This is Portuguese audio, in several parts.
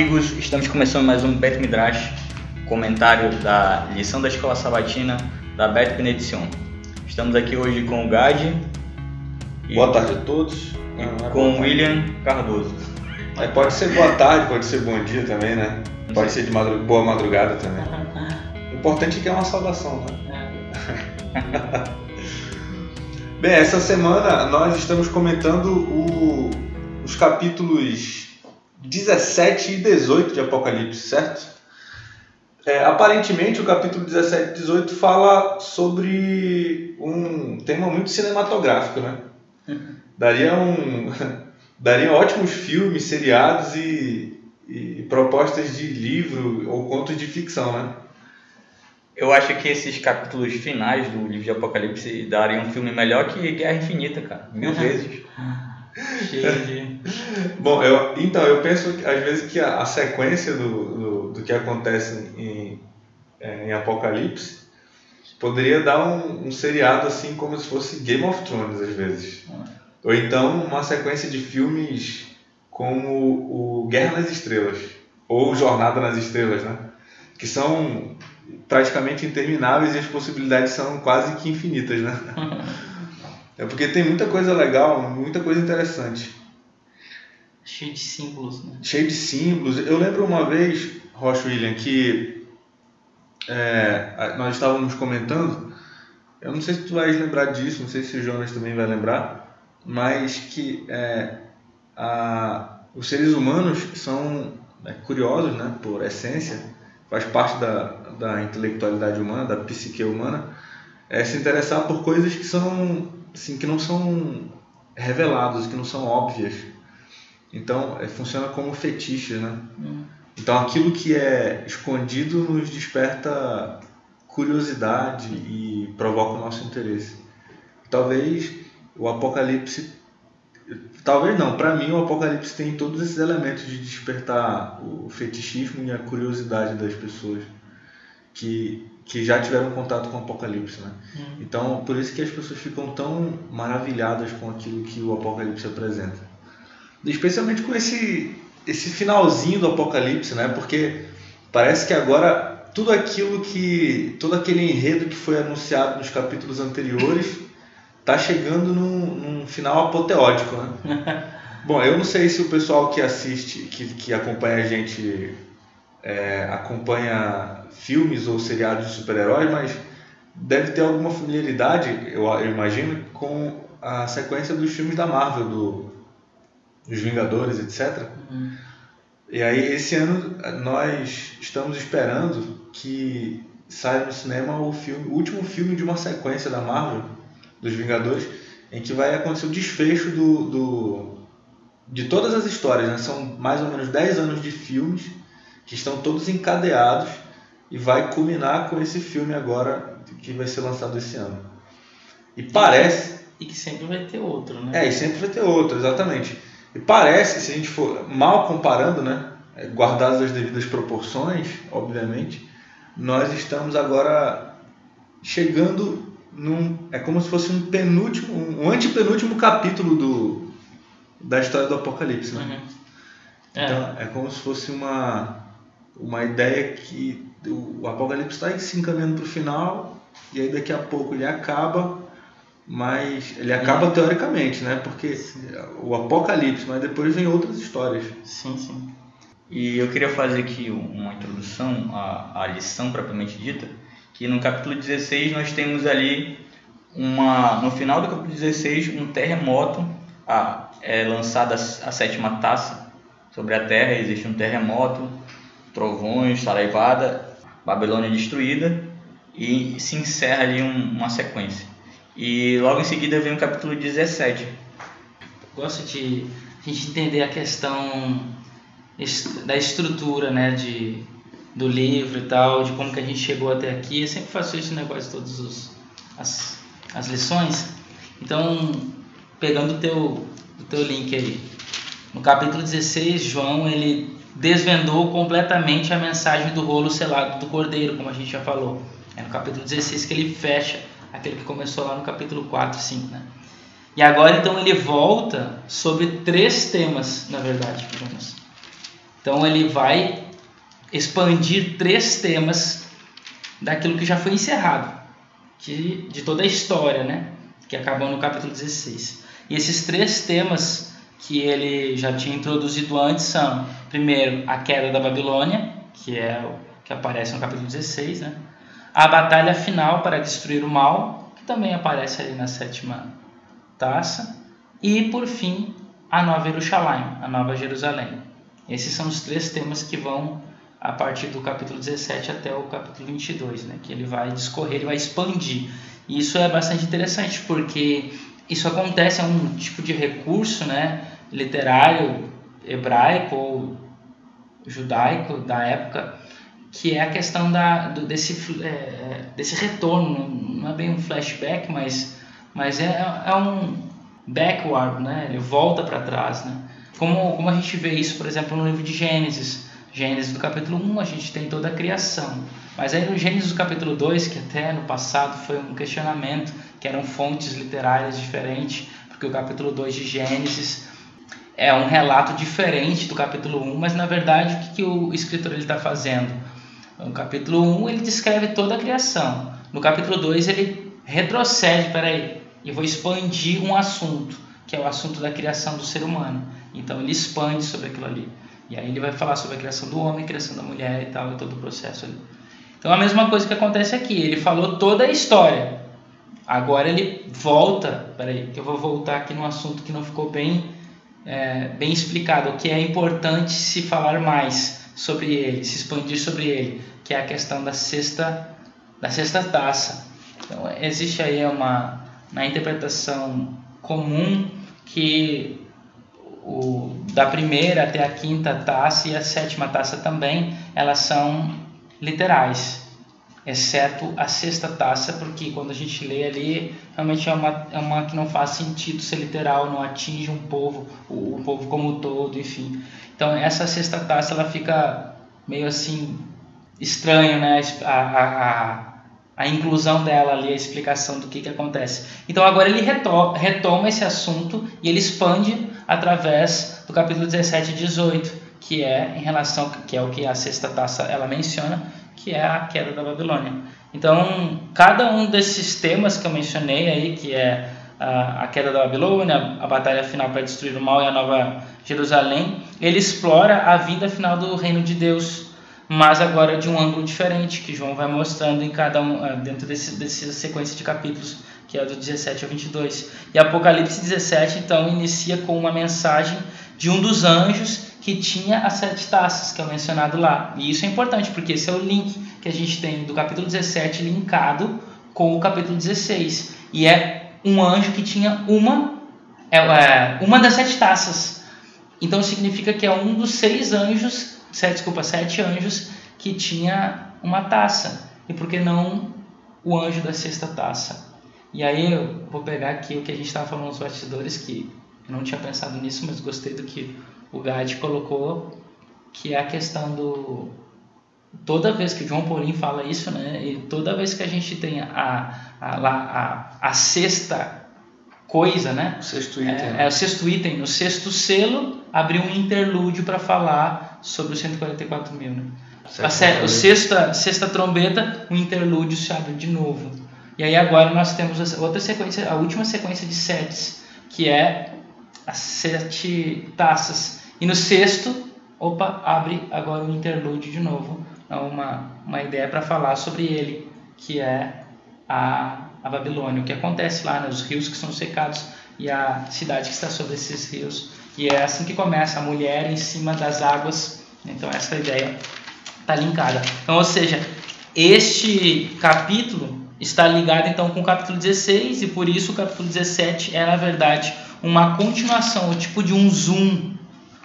amigos, estamos começando mais um Bet Midrash, comentário da lição da Escola Sabatina da Bet Benedição. Estamos aqui hoje com o Gadi. E, boa tarde a todos. E ah, com o William Cardoso. É, pode ser boa tarde, pode ser bom dia também, né? Pode ser de boa madrugada também. O importante é que é uma saudação, né? É. Bem, essa semana nós estamos comentando o, os capítulos 17 e 18 de Apocalipse, certo? É, aparentemente o capítulo 17 e 18 fala sobre um tema muito cinematográfico, né? Daria um daria ótimos filmes, seriados e, e propostas de livro ou contos de ficção, né? Eu acho que esses capítulos finais do livro de Apocalipse dariam um filme melhor que Guerra Infinita, cara. Mil vezes. Cheio de. Bom, eu, então, eu penso às vezes que a, a sequência do, do, do, que acontece em, é, em Apocalipse poderia dar um, um, seriado assim como se fosse Game of Thrones às vezes. Ou então uma sequência de filmes como o Guerra nas Estrelas ou Jornada nas Estrelas, né? Que são praticamente intermináveis e as possibilidades são quase que infinitas, né? É porque tem muita coisa legal, muita coisa interessante. Cheio de símbolos, né? Cheio de símbolos. Eu lembro uma vez, Rocha William, que é, nós estávamos comentando, eu não sei se tu vais lembrar disso, não sei se o Jonas também vai lembrar, mas que é, a, os seres humanos são é, curiosos, né, por essência, faz parte da, da intelectualidade humana, da psique humana, é se interessar por coisas que são assim, que não são reveladas, que não são óbvias. Então, é, funciona como fetiche, né? Hum. Então, aquilo que é escondido nos desperta curiosidade e provoca o nosso interesse. Talvez o Apocalipse, talvez não, para mim o Apocalipse tem todos esses elementos de despertar o fetichismo e a curiosidade das pessoas que que já tiveram contato com o Apocalipse, né? Hum. Então, por isso que as pessoas ficam tão maravilhadas com aquilo que o Apocalipse apresenta. Especialmente com esse esse finalzinho do Apocalipse, né? Porque parece que agora tudo aquilo que todo aquele enredo que foi anunciado nos capítulos anteriores está chegando num, num, final apoteótico, né? Bom, eu não sei se o pessoal que assiste, que, que acompanha a gente é, acompanha filmes ou seriados de super-heróis, mas deve ter alguma familiaridade, eu, eu, imagino, com a sequência dos filmes da Marvel, do, dos Vingadores, etc. Uhum. E aí, esse ano, nós estamos esperando que saia no cinema o, filme, o último filme de uma sequência da Marvel, dos Vingadores, em que vai acontecer o desfecho do, do de todas as histórias. Né? São mais ou menos 10 anos de filmes que estão todos encadeados e vai culminar com esse filme agora que vai ser lançado esse ano. E parece. E que sempre vai ter outro, né? É, e sempre vai ter outro, exatamente. E parece, se a gente for mal comparando, né? É, guardadas as devidas proporções, obviamente, nós estamos agora chegando num. É como se fosse um penúltimo, um antepenúltimo capítulo do, da história do Apocalipse, né? Uhum. É. Então, é como se fosse uma uma ideia que o Apocalipse está se encaminhando para o final e aí daqui a pouco ele acaba, mas ele acaba teoricamente, né? Porque sim. o Apocalipse, mas depois vem outras histórias. Sim, sim. E eu queria fazer aqui uma introdução à, à lição propriamente dita, que no capítulo 16 nós temos ali uma no final do capítulo 16 um terremoto, a, é lançada a sétima taça sobre a terra, existe um terremoto trovões, saraivada, Babilônia destruída e se encerra ali um, uma sequência. E logo em seguida vem o capítulo 17. Gosto de a gente entender a questão da estrutura, né, de do livro e tal, de como que a gente chegou até aqui. Eu sempre faço em quase todas os, as, as lições. Então, pegando o teu, o teu link aí. No capítulo 16, João ele desvendou completamente a mensagem do rolo selado do cordeiro, como a gente já falou. É no capítulo 16 que ele fecha aquele que começou lá no capítulo 4 e 5. Né? E agora então ele volta sobre três temas, na verdade, Jonas. Então ele vai expandir três temas daquilo que já foi encerrado, que, de toda a história, né? que acabou no capítulo 16. E esses três temas que ele já tinha introduzido antes são, primeiro, a queda da Babilônia, que é o que aparece no capítulo 16, né? a batalha final para destruir o mal, que também aparece ali na sétima taça, e, por fim, a Nova Jerusalém, a Nova Jerusalém. Esses são os três temas que vão a partir do capítulo 17 até o capítulo 22, né? que ele vai discorrer, ele vai expandir. E isso é bastante interessante, porque isso acontece, é um tipo de recurso né, literário hebraico ou judaico da época, que é a questão da, do, desse, é, desse retorno, não é bem um flashback, mas, mas é, é um backward, né? ele volta para trás. Né? Como, como a gente vê isso, por exemplo, no livro de Gênesis. Gênesis do capítulo 1, a gente tem toda a criação. Mas aí no Gênesis do capítulo 2, que até no passado foi um questionamento, que eram fontes literárias diferentes, porque o capítulo 2 de Gênesis é um relato diferente do capítulo 1, mas na verdade o que, que o escritor está fazendo? No capítulo 1 ele descreve toda a criação. No capítulo 2 ele retrocede, peraí, e vou expandir um assunto, que é o assunto da criação do ser humano. Então ele expande sobre aquilo ali. E aí ele vai falar sobre a criação do homem, a criação da mulher e tal, e todo o processo ali. Então a mesma coisa que acontece aqui, ele falou toda a história. Agora ele volta, que eu vou voltar aqui num assunto que não ficou bem, é, bem explicado, o que é importante se falar mais sobre ele, se expandir sobre ele, que é a questão da sexta, da sexta taça. Então existe aí uma, na interpretação comum que o, da primeira até a quinta taça e a sétima taça também, elas são literais, exceto a sexta taça, porque quando a gente lê ali, realmente é uma, é uma que não faz sentido ser literal, não atinge um povo, o, o povo como um todo, enfim. Então essa sexta taça ela fica meio assim estranho, né? A, a, a, a inclusão dela ali, a explicação do que, que acontece. Então agora ele retoma, esse assunto e ele expande através do capítulo 17 e 18, que é em relação que é o que a sexta taça ela menciona, que é a queda da Babilônia. Então, cada um desses temas que eu mencionei aí, que é a, queda da Babilônia, a batalha final para destruir o mal e a nova Jerusalém, ele explora a vida final do reino de Deus, mas agora de um ângulo diferente, que João vai mostrando em cada um, ah, dentro desse, dessa sequência de capítulos que é do 17 ao 22. E Apocalipse 17, então, inicia com uma mensagem de um dos anjos que tinha as sete taças, que é mencionado lá. E isso é importante, porque esse é o link que a gente tem do capítulo 17 linkado com o capítulo 16. E é um anjo que tinha uma, é, é, uma das sete taças. Então significa que é um dos seis anjos, sete, desculpa, sete anjos que tinha uma taça. E por que não o anjo da sexta taça? E aí eu vou pegar aqui o que a gente estava falando nos bastidores, que eu não tinha pensado nisso, mas gostei do que o Gade colocou, que é a questão do... Toda vez que o João Paulinho fala isso, né, e toda vez que a gente tem a, a, a, a sexta coisa, né? O sexto item. É, é, o sexto item. No sexto selo, abriu um interlúdio para falar sobre os 144 mil. Né? A, a sexta, sexta trombeta, o interlúdio se abre de novo. E aí agora nós temos outra sequência, a última sequência de setes, que é as sete taças. E no sexto, opa, abre agora o interlúdio de novo. É uma, uma ideia para falar sobre ele, que é a, a Babilônia. O que acontece lá, né? os rios que são secados e a cidade que está sobre esses rios. E é assim que começa, a mulher em cima das águas. Então essa ideia está linkada. Então, ou seja, este capítulo está ligado então com o capítulo 16 e por isso o capítulo 17 é na verdade uma continuação, o tipo de um zoom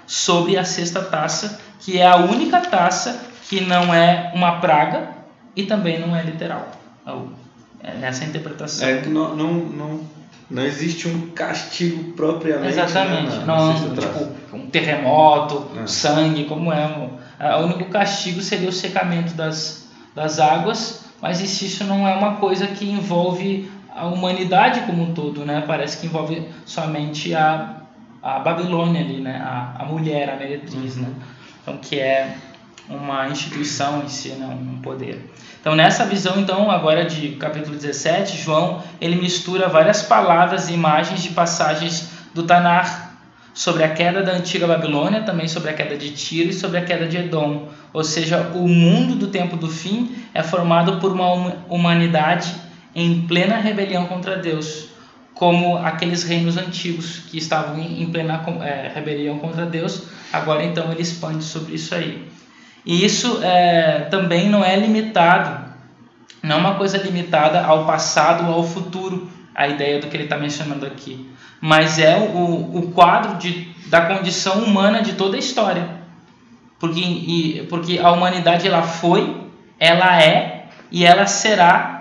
sobre a sexta taça, que é a única taça que não é uma praga e também não é literal. É essa é a interpretação. É, não, não, não, não existe um castigo propriamente. Né, Exatamente. Né, não, tipo, um terremoto, é. sangue, como é. O único castigo seria o secamento das, das águas mas isso não é uma coisa que envolve a humanidade como um todo, né? Parece que envolve somente a, a Babilônia ali, né? A, a mulher, a meretriz, né? então que é uma instituição em si, né, um poder. Então nessa visão então agora de capítulo 17, João ele mistura várias palavras e imagens de passagens do Tanar sobre a queda da antiga Babilônia, também sobre a queda de Tiro e sobre a queda de Edom. Ou seja, o mundo do tempo do fim é formado por uma humanidade em plena rebelião contra Deus, como aqueles reinos antigos que estavam em plena é, rebelião contra Deus. Agora então ele expande sobre isso aí. E isso é, também não é limitado, não é uma coisa limitada ao passado ou ao futuro, a ideia do que ele está mencionando aqui mas é o, o quadro de, da condição humana de toda a história. Porque, e, porque a humanidade ela foi, ela é e ela será,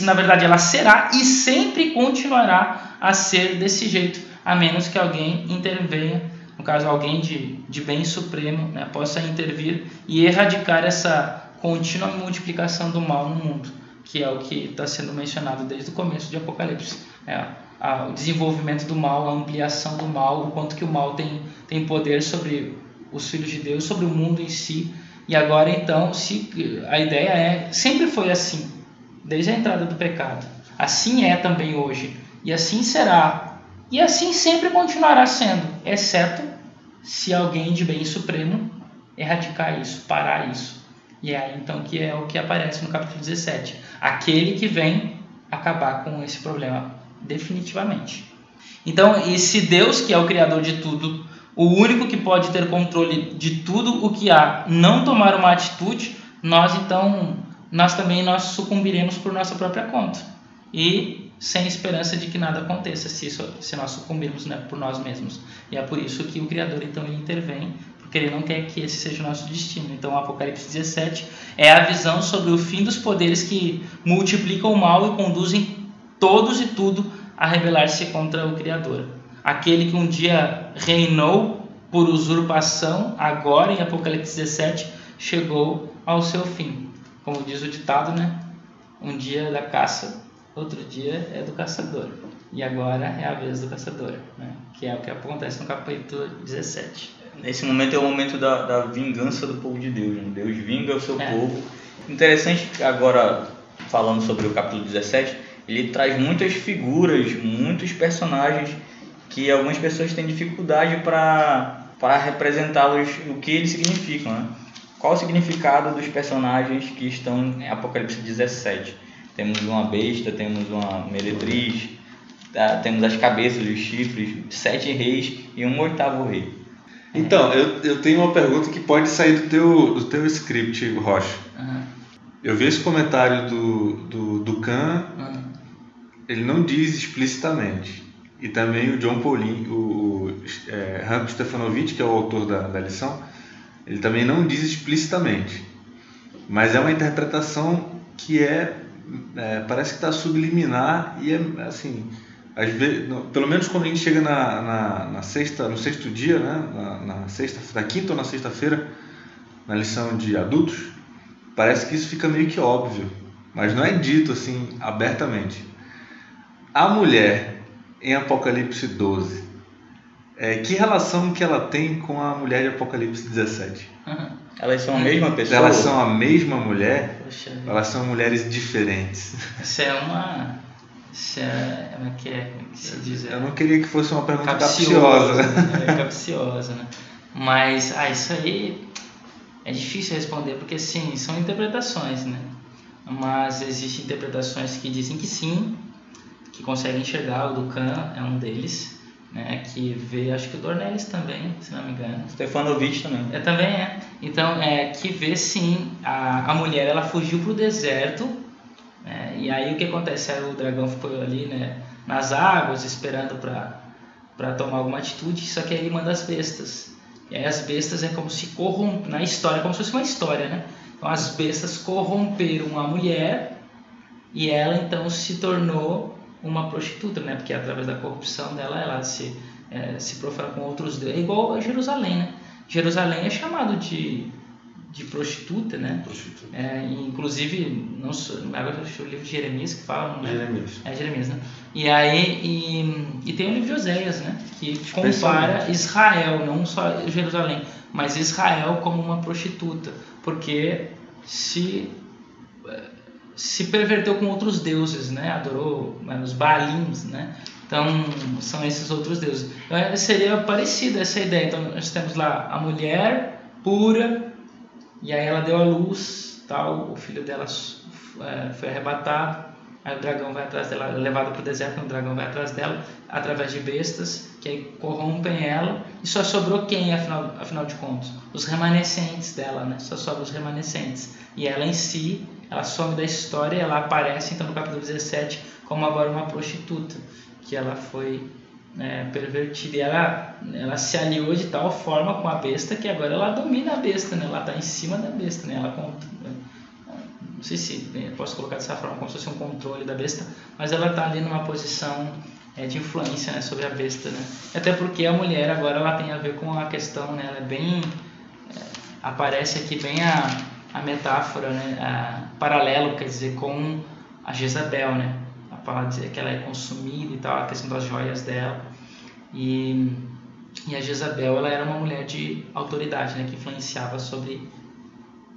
na verdade ela será e sempre continuará a ser desse jeito, a menos que alguém intervenha, no caso alguém de, de bem supremo, né, possa intervir e erradicar essa contínua multiplicação do mal no mundo, que é o que está sendo mencionado desde o começo de Apocalipse. É, a, o desenvolvimento do mal, a ampliação do mal, o quanto que o mal tem, tem poder sobre os filhos de Deus, sobre o mundo em si. E agora então, se a ideia é, sempre foi assim, desde a entrada do pecado. Assim é também hoje, e assim será. E assim sempre continuará sendo, exceto se alguém de bem supremo erradicar isso, parar isso. E é então que é o que aparece no capítulo 17. Aquele que vem acabar com esse problema definitivamente. Então, e se Deus, que é o criador de tudo, o único que pode ter controle de tudo o que há, não tomar uma atitude, nós então, nós também nós sucumbiremos por nossa própria conta. E sem esperança de que nada aconteça se, isso, se nós sucumbirmos né, por nós mesmos. E é por isso que o Criador então ele intervém, porque ele não quer que esse seja o nosso destino. Então, o Apocalipse 17 é a visão sobre o fim dos poderes que multiplicam o mal e conduzem todos e tudo a rebelar-se contra o Criador. Aquele que um dia reinou por usurpação, agora em Apocalipse 17, chegou ao seu fim. Como diz o ditado, né? Um dia é da caça, outro dia é do caçador. E agora é a vez do caçador, né? que é o que acontece no capítulo 17. Nesse momento é o momento da, da vingança do povo de Deus. Né? Deus vinga o seu é. povo. Interessante agora, falando sobre o capítulo 17, ele traz muitas figuras, muitos personagens que algumas pessoas têm dificuldade para para representá-los, o que eles significam, né? Qual o significado dos personagens que estão em Apocalipse 17? Temos uma besta, temos uma meretriz, tá? temos as cabeças os chifres, sete reis e um oitavo rei. Então, eu, eu tenho uma pergunta que pode sair do teu, do teu script, Rocha. Uhum. Eu vi esse comentário do, do, do Khan uhum ele não diz explicitamente. E também o John Paulin, o, o é, Ranko Stefanovic, que é o autor da, da lição, ele também não diz explicitamente. Mas é uma interpretação que é, é parece que está subliminar e é assim, às vezes, pelo menos quando a gente chega na, na, na sexta, no sexto dia, né, na, na sexta, na quinta ou na sexta-feira, na lição de adultos, parece que isso fica meio que óbvio, mas não é dito assim abertamente. A mulher em Apocalipse 12, é, que relação que ela tem com a mulher de Apocalipse 17? Uhum. Elas são a mesma pessoa? Elas são a mesma mulher? Poxa, elas são mulheres diferentes. Isso é uma. Isso é. Como é que é? Como é que se diz? Eu não queria que fosse uma pergunta capciosa. capciosa. Né? É capciosa, né? Mas, ah, isso aí é difícil responder, porque sim, são interpretações, né? Mas existem interpretações que dizem que sim, que consegue enxergar, o Ducan é um deles, né, que vê, acho que o Dornelles também, se não me engano. Stefanovic também. É, também é. Então, é, que vê sim, a, a mulher ela fugiu para o deserto, né, e aí o que acontece? Aí o dragão ficou ali né, nas águas, esperando para tomar alguma atitude, só que aí ele manda as bestas. E aí as bestas é como se corromper, na história, como se fosse uma história, né? Então as bestas corromperam a mulher e ela então se tornou uma prostituta, né? Porque através da corrupção dela, ela se, é, se profana com outros deuses. É igual a Jerusalém, né? Jerusalém é chamado de, de prostituta, né? Prostituta. É, inclusive, não sou, agora o livro de Jeremias que fala, né? Jeremias. É Jeremias, né? E aí, e, e tem o livro de Oséias, né? Que compara. Israel, não só Jerusalém, mas Israel como uma prostituta, porque se se perverteu com outros deuses, né? Adorou né, os Baalims, né? Então são esses outros deuses. Então, é, seria parecida essa ideia. Então nós temos lá a mulher pura e aí ela deu à luz, tal. O filho dela é, foi arrebatado. Aí o dragão vai atrás dela, é levado para o deserto, o dragão vai atrás dela, através de bestas, que corrompem ela. E só sobrou quem, afinal, afinal de contas? Os remanescentes dela, né? Só sobram os remanescentes. E ela em si, ela some da história, ela aparece então no capítulo 17 como agora uma prostituta, que ela foi é, pervertida. E ela, ela se aliou de tal forma com a besta que agora ela domina a besta, né? Ela está em cima da besta, né? Ela não sei se eu posso colocar dessa forma como se fosse um controle da besta, mas ela está ali numa posição é, de influência né, sobre a besta, né? Até porque a mulher agora ela tem a ver com a questão, né? Ela é bem é, aparece aqui bem a, a metáfora, né? A, paralelo, quer dizer, com a Jezabel, né? A palavra dizer que ela é consumida e tal, a questão das joias dela e e a Jezabel ela era uma mulher de autoridade, né? Que influenciava sobre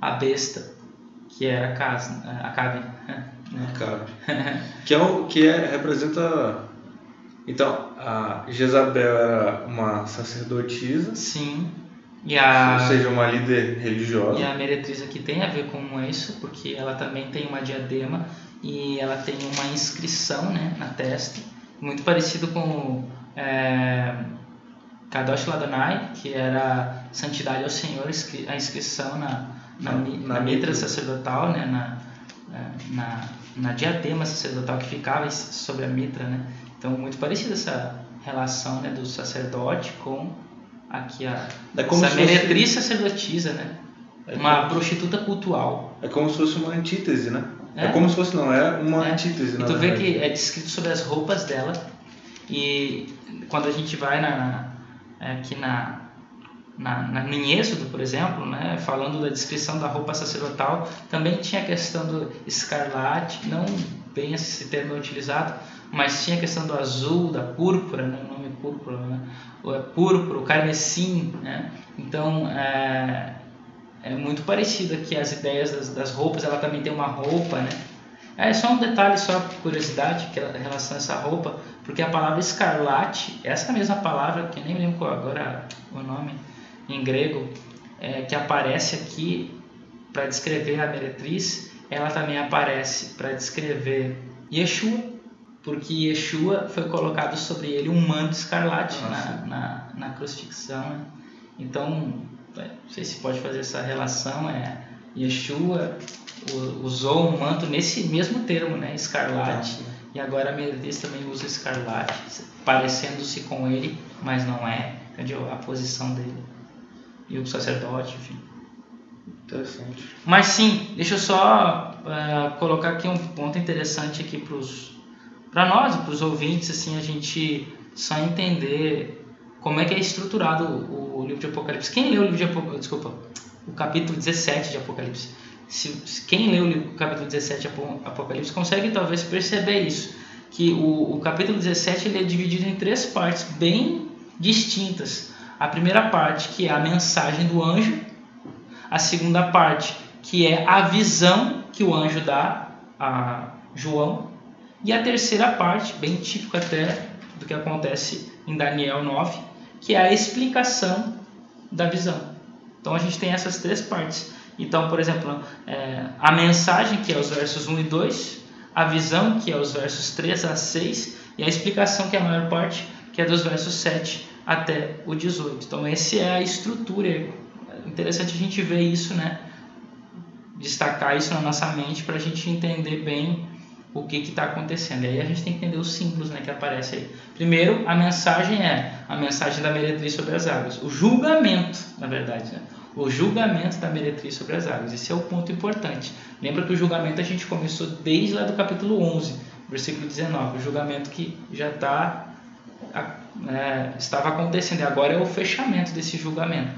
a besta que era a casa, a Cabe. Né? Acabe. que é o que é, representa. Então, a Jezabel era uma sacerdotisa, Sim. E a, ou seja, uma líder religiosa. e a meretriz aqui tem a ver com isso, porque ela também tem uma diadema e ela tem uma inscrição né, na testa, muito parecido com é, Kadosh Ladonai, que era Santidade ao Senhor, a inscrição na, na, Na- na na mitra sacerdotal, né, na, é, na, na diadema sacerdotal que ficava sobre a mitra, né? Então, muito parecida essa relação né, do sacerdote com aqui a É essa se fosse- meretriz sacerdotisa, né? É Uma como- prostituta cultual. É como se fosse uma antítese, né? É, É. como se fosse, não, é uma É. antítese, E tu vê verdade. que é descrito sobre as roupas dela. E quando a gente vai na, é, aqui na, na, na, em Êxodo, por exemplo, né, falando da descrição da roupa sacerdotal, também tinha a questão do escarlate, não bem esse termo é utilizado, mas tinha a questão do azul, da púrpura, né, o nome púrpura, né, o é púrpura, o carmesim, né, então é, é muito parecido aqui as ideias das, das roupas, ela também tem uma roupa, né, é só um detalhe, só curiosidade, que é em relação a essa roupa, porque a palavra escarlate, essa mesma palavra, que nem lembro qual agora o nome em grego, é, que aparece aqui para descrever a meretriz, ela também aparece para descrever Yeshua, porque Yeshua foi colocado sobre ele um manto escarlate Ah, na, na, na crucifixão. né? Então, é, não sei se pode fazer essa relação, é Yeshua usou um manto nesse mesmo termo, né, escarlate, e agora a meretriz também usa escarlate, parecendo-se com ele, mas não é, entendeu? A posição dele. E o sacerdote, enfim. Interessante. Mas sim, deixa eu só eh, colocar aqui um ponto interessante aqui para nós, para os ouvintes, assim, a gente só entender como é que é estruturado o, o livro de Apocalipse. Quem leu o livro de Apocalipse, desculpa, o capítulo 17 de Apocalipse, se, quem leu o capítulo 17 de Apo- Apocalipse consegue talvez perceber isso, que o, o capítulo 17 ele é dividido em três partes bem distintas. A primeira parte, que é a mensagem do anjo, a segunda parte, que é a visão que o anjo dá a João, e a terceira parte, bem típico até do que acontece em Daniel 9, que é a explicação da visão. Então a gente tem essas três partes. Então, por exemplo, é, a mensagem, que é os versos 1 e 2, a visão, que é os versos 3 a 6, e a explicação, que é a maior parte, que é dos versos 7 até o 18. Então, essa é a estrutura. É interessante a gente ver isso, né? Destacar isso na nossa mente para a gente entender bem o que está acontecendo. E aí a gente tem que entender os símbolos né, que aparecem aí. Primeiro, a mensagem é a mensagem da meretriz sobre as águas. O julgamento, na verdade, né? O julgamento da meretriz sobre as águas. Esse é o ponto importante. Lembra que o julgamento a gente começou desde lá do capítulo 11, versículo 19. O julgamento que já está é, estava acontecendo. E agora é o fechamento desse julgamento.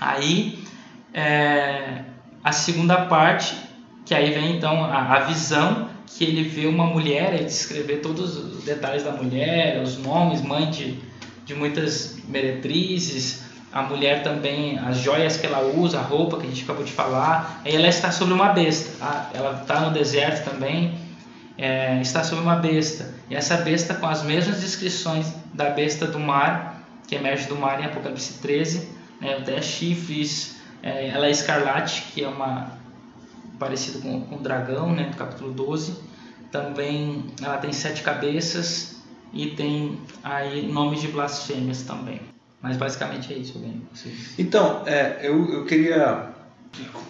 Aí é, a segunda parte, que aí vem então a, a visão que ele vê uma mulher, ele descrever todos os detalhes da mulher, os nomes, mãe de, de muitas meretrizes, a mulher também, as joias que ela usa, a roupa que a gente acabou de falar. Aí ela está sobre uma besta, tá? ela está no deserto também, é, está sobre uma besta. E essa besta com as mesmas descrições da besta do mar, que emerge do mar em Apocalipse 13, né? até chifres, é, ela é escarlate, que é uma parecido com, com o dragão, né? do capítulo 12. Também ela tem sete cabeças e tem aí nomes de blasfêmias também. Mas basicamente é isso, bem. Então, é, eu, eu queria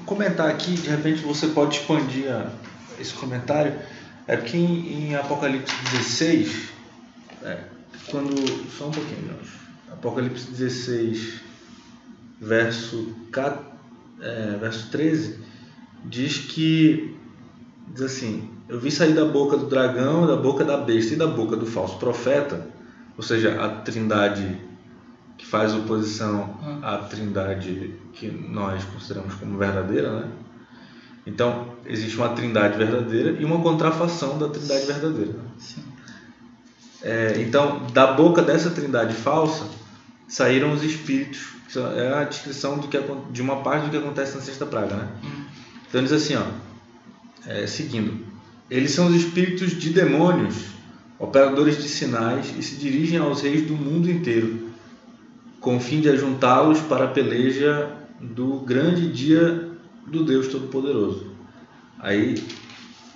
comentar aqui, de repente você pode expandir a, esse comentário. É porque em, em Apocalipse 16, é, quando. Só um pouquinho, Apocalipse 16, verso, é, verso 13, diz que. Diz assim: Eu vi sair da boca do dragão, da boca da besta e da boca do falso profeta, ou seja, a trindade que faz oposição hum. à trindade que nós consideramos como verdadeira, né? Então, existe uma trindade verdadeira e uma contrafação da trindade verdadeira. Sim. É, então, da boca dessa trindade falsa saíram os espíritos. É a descrição do que, de uma parte do que acontece na sexta praga, né? Então, diz assim, ó, é, seguindo. Eles são os espíritos de demônios, operadores de sinais, e se dirigem aos reis do mundo inteiro com o fim de ajuntá-los para a peleja do grande dia do Deus Todo-Poderoso. Aí,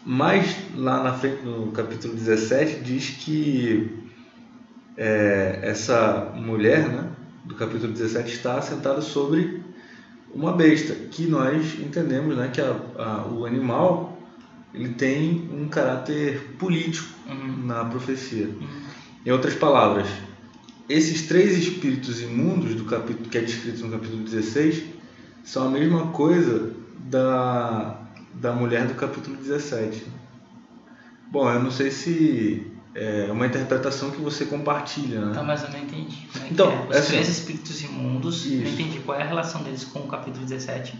mais lá na frente, no capítulo 17, diz que é, essa mulher, né, do capítulo 17, está sentada sobre uma besta, que nós entendemos né, que a, a, o animal ele tem um caráter político uhum. na profecia. Uhum. Em outras palavras, esses três espíritos imundos do capítulo que é descrito no capítulo 16 são a mesma coisa da, da mulher do capítulo 17. Bom, eu não sei se é uma interpretação que você compartilha, né? Tá, mas eu não entendi. É então, é? Os essa... três espíritos imundos, Isso. não entendi qual é a relação deles com o capítulo 17.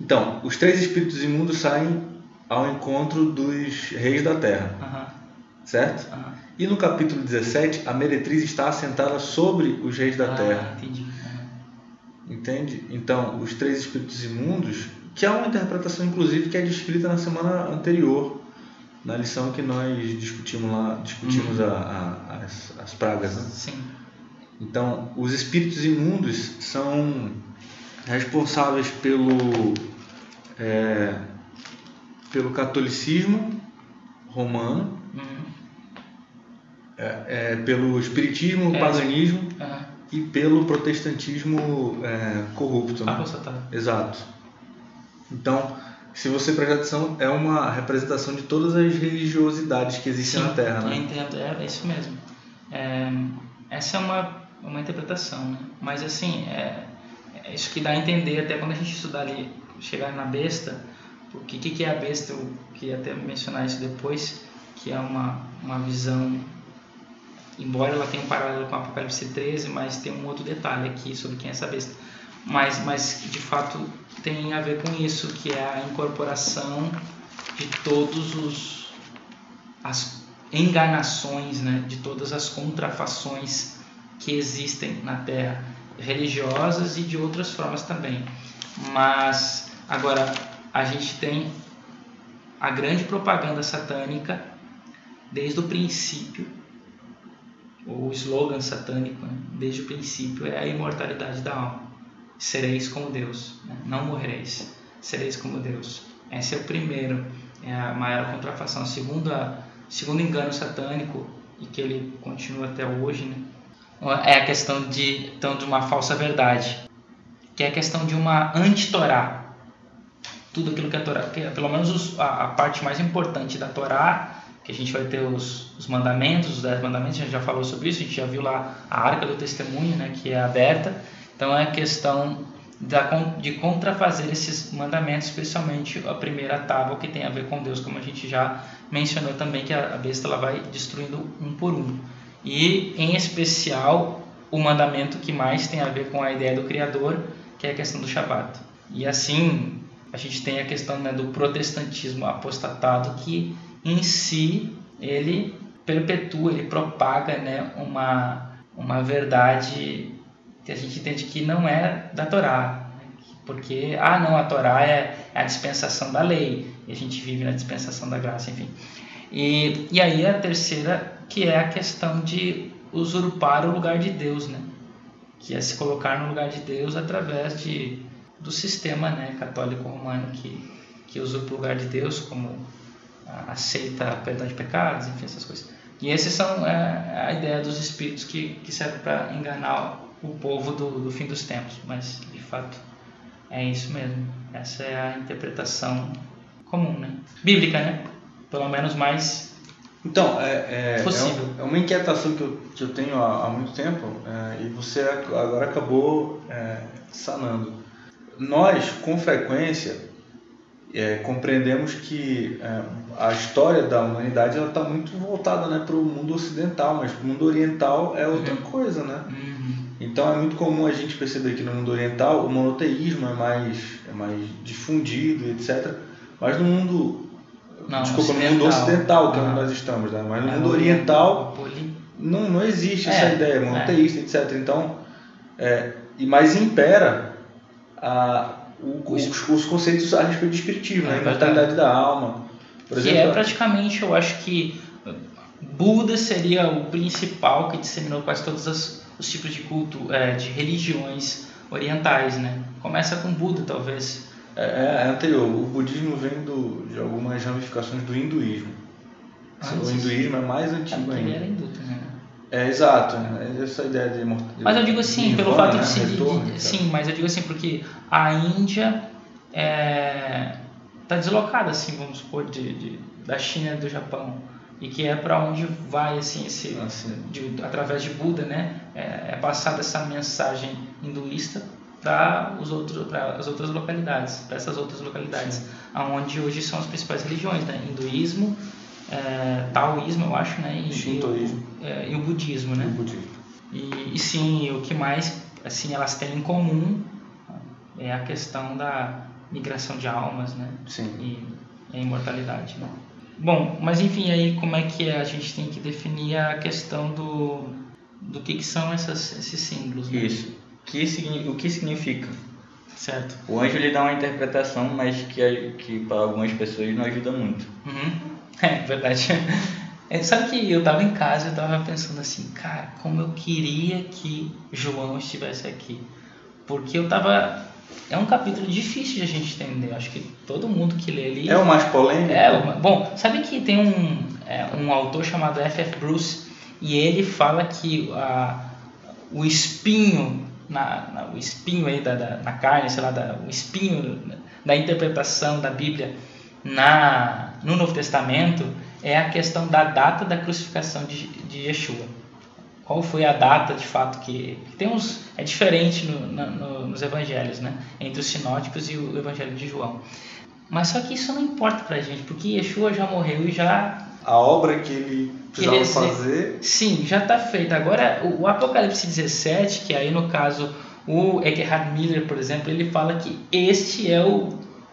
Então, os três espíritos imundos saem ao encontro dos reis da terra. Uhum. Certo? Uhum. E no capítulo 17, a meretriz está assentada sobre os reis da ah, terra. Entendi. Entende? Então, os três espíritos imundos, que é uma interpretação, inclusive, que é descrita na semana anterior, na lição que nós discutimos lá, discutimos uhum. a, a, as, as pragas. Né? Sim. Então, os espíritos imundos são responsáveis pelo, é, pelo catolicismo romano, é, é, pelo espiritismo, é, paganismo uhum. e pelo protestantismo é, corrupto. Né? tá. Exato. Então, se você prestar atenção, é uma representação de todas as religiosidades que existem Sim, na Terra, né? Entendo, é, isso mesmo. É, essa é uma, uma interpretação, né? Mas assim, é, é, isso que dá a entender até quando a gente estudar ali, chegar na besta, o que, que é a besta, eu queria até mencionar isso depois, que é uma, uma visão embora ela tenha um paralelo com Apocalipse 13, mas tem um outro detalhe aqui sobre quem é essa besta. Mas, mas de fato tem a ver com isso, que é a incorporação de todos os as enganações, né, de todas as contrafações que existem na Terra, religiosas e de outras formas também. Mas agora a gente tem a grande propaganda satânica desde o princípio o slogan satânico, né, desde o princípio, é a imortalidade da alma. Sereis como Deus, né? não morrereis, sereis como Deus. Esse é o primeiro, é a maior contrafação. Segundo, segundo engano satânico, e que ele continua até hoje, né? é a questão de, então, de uma falsa verdade, que é a questão de uma anti-Torá. Tudo aquilo que a Torá, que é, pelo menos os, a, a parte mais importante da Torá que a gente vai ter os, os mandamentos, os dez mandamentos, a gente já falou sobre isso, a gente já viu lá a arca do testemunho, né, que é aberta. Então é questão da, de contrafazer esses mandamentos, especialmente a primeira tábua que tem a ver com Deus, como a gente já mencionou também, que a besta ela vai destruindo um por um. E em especial o mandamento que mais tem a ver com a ideia do Criador, que é a questão do Shabat. E assim, a gente tem a questão né, do protestantismo apostatado que em si ele perpetua, ele propaga né, uma, uma verdade que a gente entende que não é da Torá. Porque, ah, não, a Torá é, é a dispensação da lei, e a gente vive na dispensação da graça, enfim. E, e aí a terceira, que é a questão de usurpar o lugar de Deus, né? Que é se colocar no lugar de Deus através de, do sistema né, católico romano que, que usurpa o lugar de Deus, como aceita perdão de pecados, enfim, essas coisas. E esses são é, a ideia dos espíritos que, que serve para enganar o povo do, do fim dos tempos, mas de fato é isso mesmo. Essa é a interpretação comum, né? Bíblica, né? Pelo menos mais então, é, é, possível. É, uma inquietação que eu, que eu tenho há, há muito tempo é, e você agora acabou é, sanando. Nós, com frequência, é, compreendemos que é, a história da humanidade está muito voltada né, para o mundo ocidental, mas o mundo oriental é outra uhum. coisa, né? Uhum. Então é muito comum a gente perceber que no mundo oriental o monoteísmo é mais, é mais difundido, etc. Mas no mundo não, desculpa, no mundo ocidental, que é onde nós estamos, né? mas no é mundo oriental não, não existe essa é, ideia, monoteísta, etc. Então, é, e mais impera a, o, os, os, conceitos a respeito de espiritismo, né? a imortalidade da alma. Por que exemplo, é praticamente, eu acho que Buda seria o principal que disseminou quase todos os, os tipos de culto, é, de religiões orientais, né? Começa com Buda, talvez. É, é, é anterior. O budismo vem do, de algumas ramificações do hinduísmo. Ah, o hinduísmo é mais antigo é ainda. Ele era hindu também, né? É, exato, é essa ideia de imortalidade. Mas eu digo assim, pelo fato né? de, se, Retorno, de, sim, mas eu digo assim porque a Índia está é, tá deslocada, assim, vamos supor, de, de, da China e do Japão e que é para onde vai assim esse de, através de Buda, né? É, é passada essa mensagem hinduísta para os outros para as outras localidades, para essas outras localidades, aonde hoje são as principais religiões, né? Hinduísmo, é, taoísmo, eu acho, né? E, Shintoísmo. E, é, e o budismo, né? O budismo. E, e sim, o que mais assim elas têm em comum é a questão da migração de almas, né? Sim. E, e a imortalidade, né? Bom, mas enfim, aí como é que é? A gente tem que definir a questão do, do que, que são essas, esses símbolos. Né? Isso. Que, o que significa? Certo. O anjo lhe dá uma interpretação, mas que, que para algumas pessoas não ajuda muito. Uhum. É, verdade. É, sabe que eu estava em casa e estava pensando assim, cara, como eu queria que João estivesse aqui. Porque eu estava é um capítulo difícil de a gente entender. Acho que todo mundo que lê ali. É o mais polêmico? É, bom, sabe que tem um, é, um autor chamado F.F. Bruce e ele fala que a, o espinho, na, na, o espinho aí da, da, na carne, sei lá, da, o espinho da interpretação da Bíblia na, no Novo Testamento é a questão da data da crucificação de, de Yeshua qual foi a data de fato que, que tem uns é diferente no, no, nos evangelhos, né? Entre os sinóticos e o evangelho de João. Mas só que isso não importa pra gente, porque Yeshua já morreu e já a obra que ele precisava fazer. Sim, já está feita. Agora, o, o, Apocalipse 17, que aí no caso o Eckhard Miller, por exemplo, ele fala que este é o,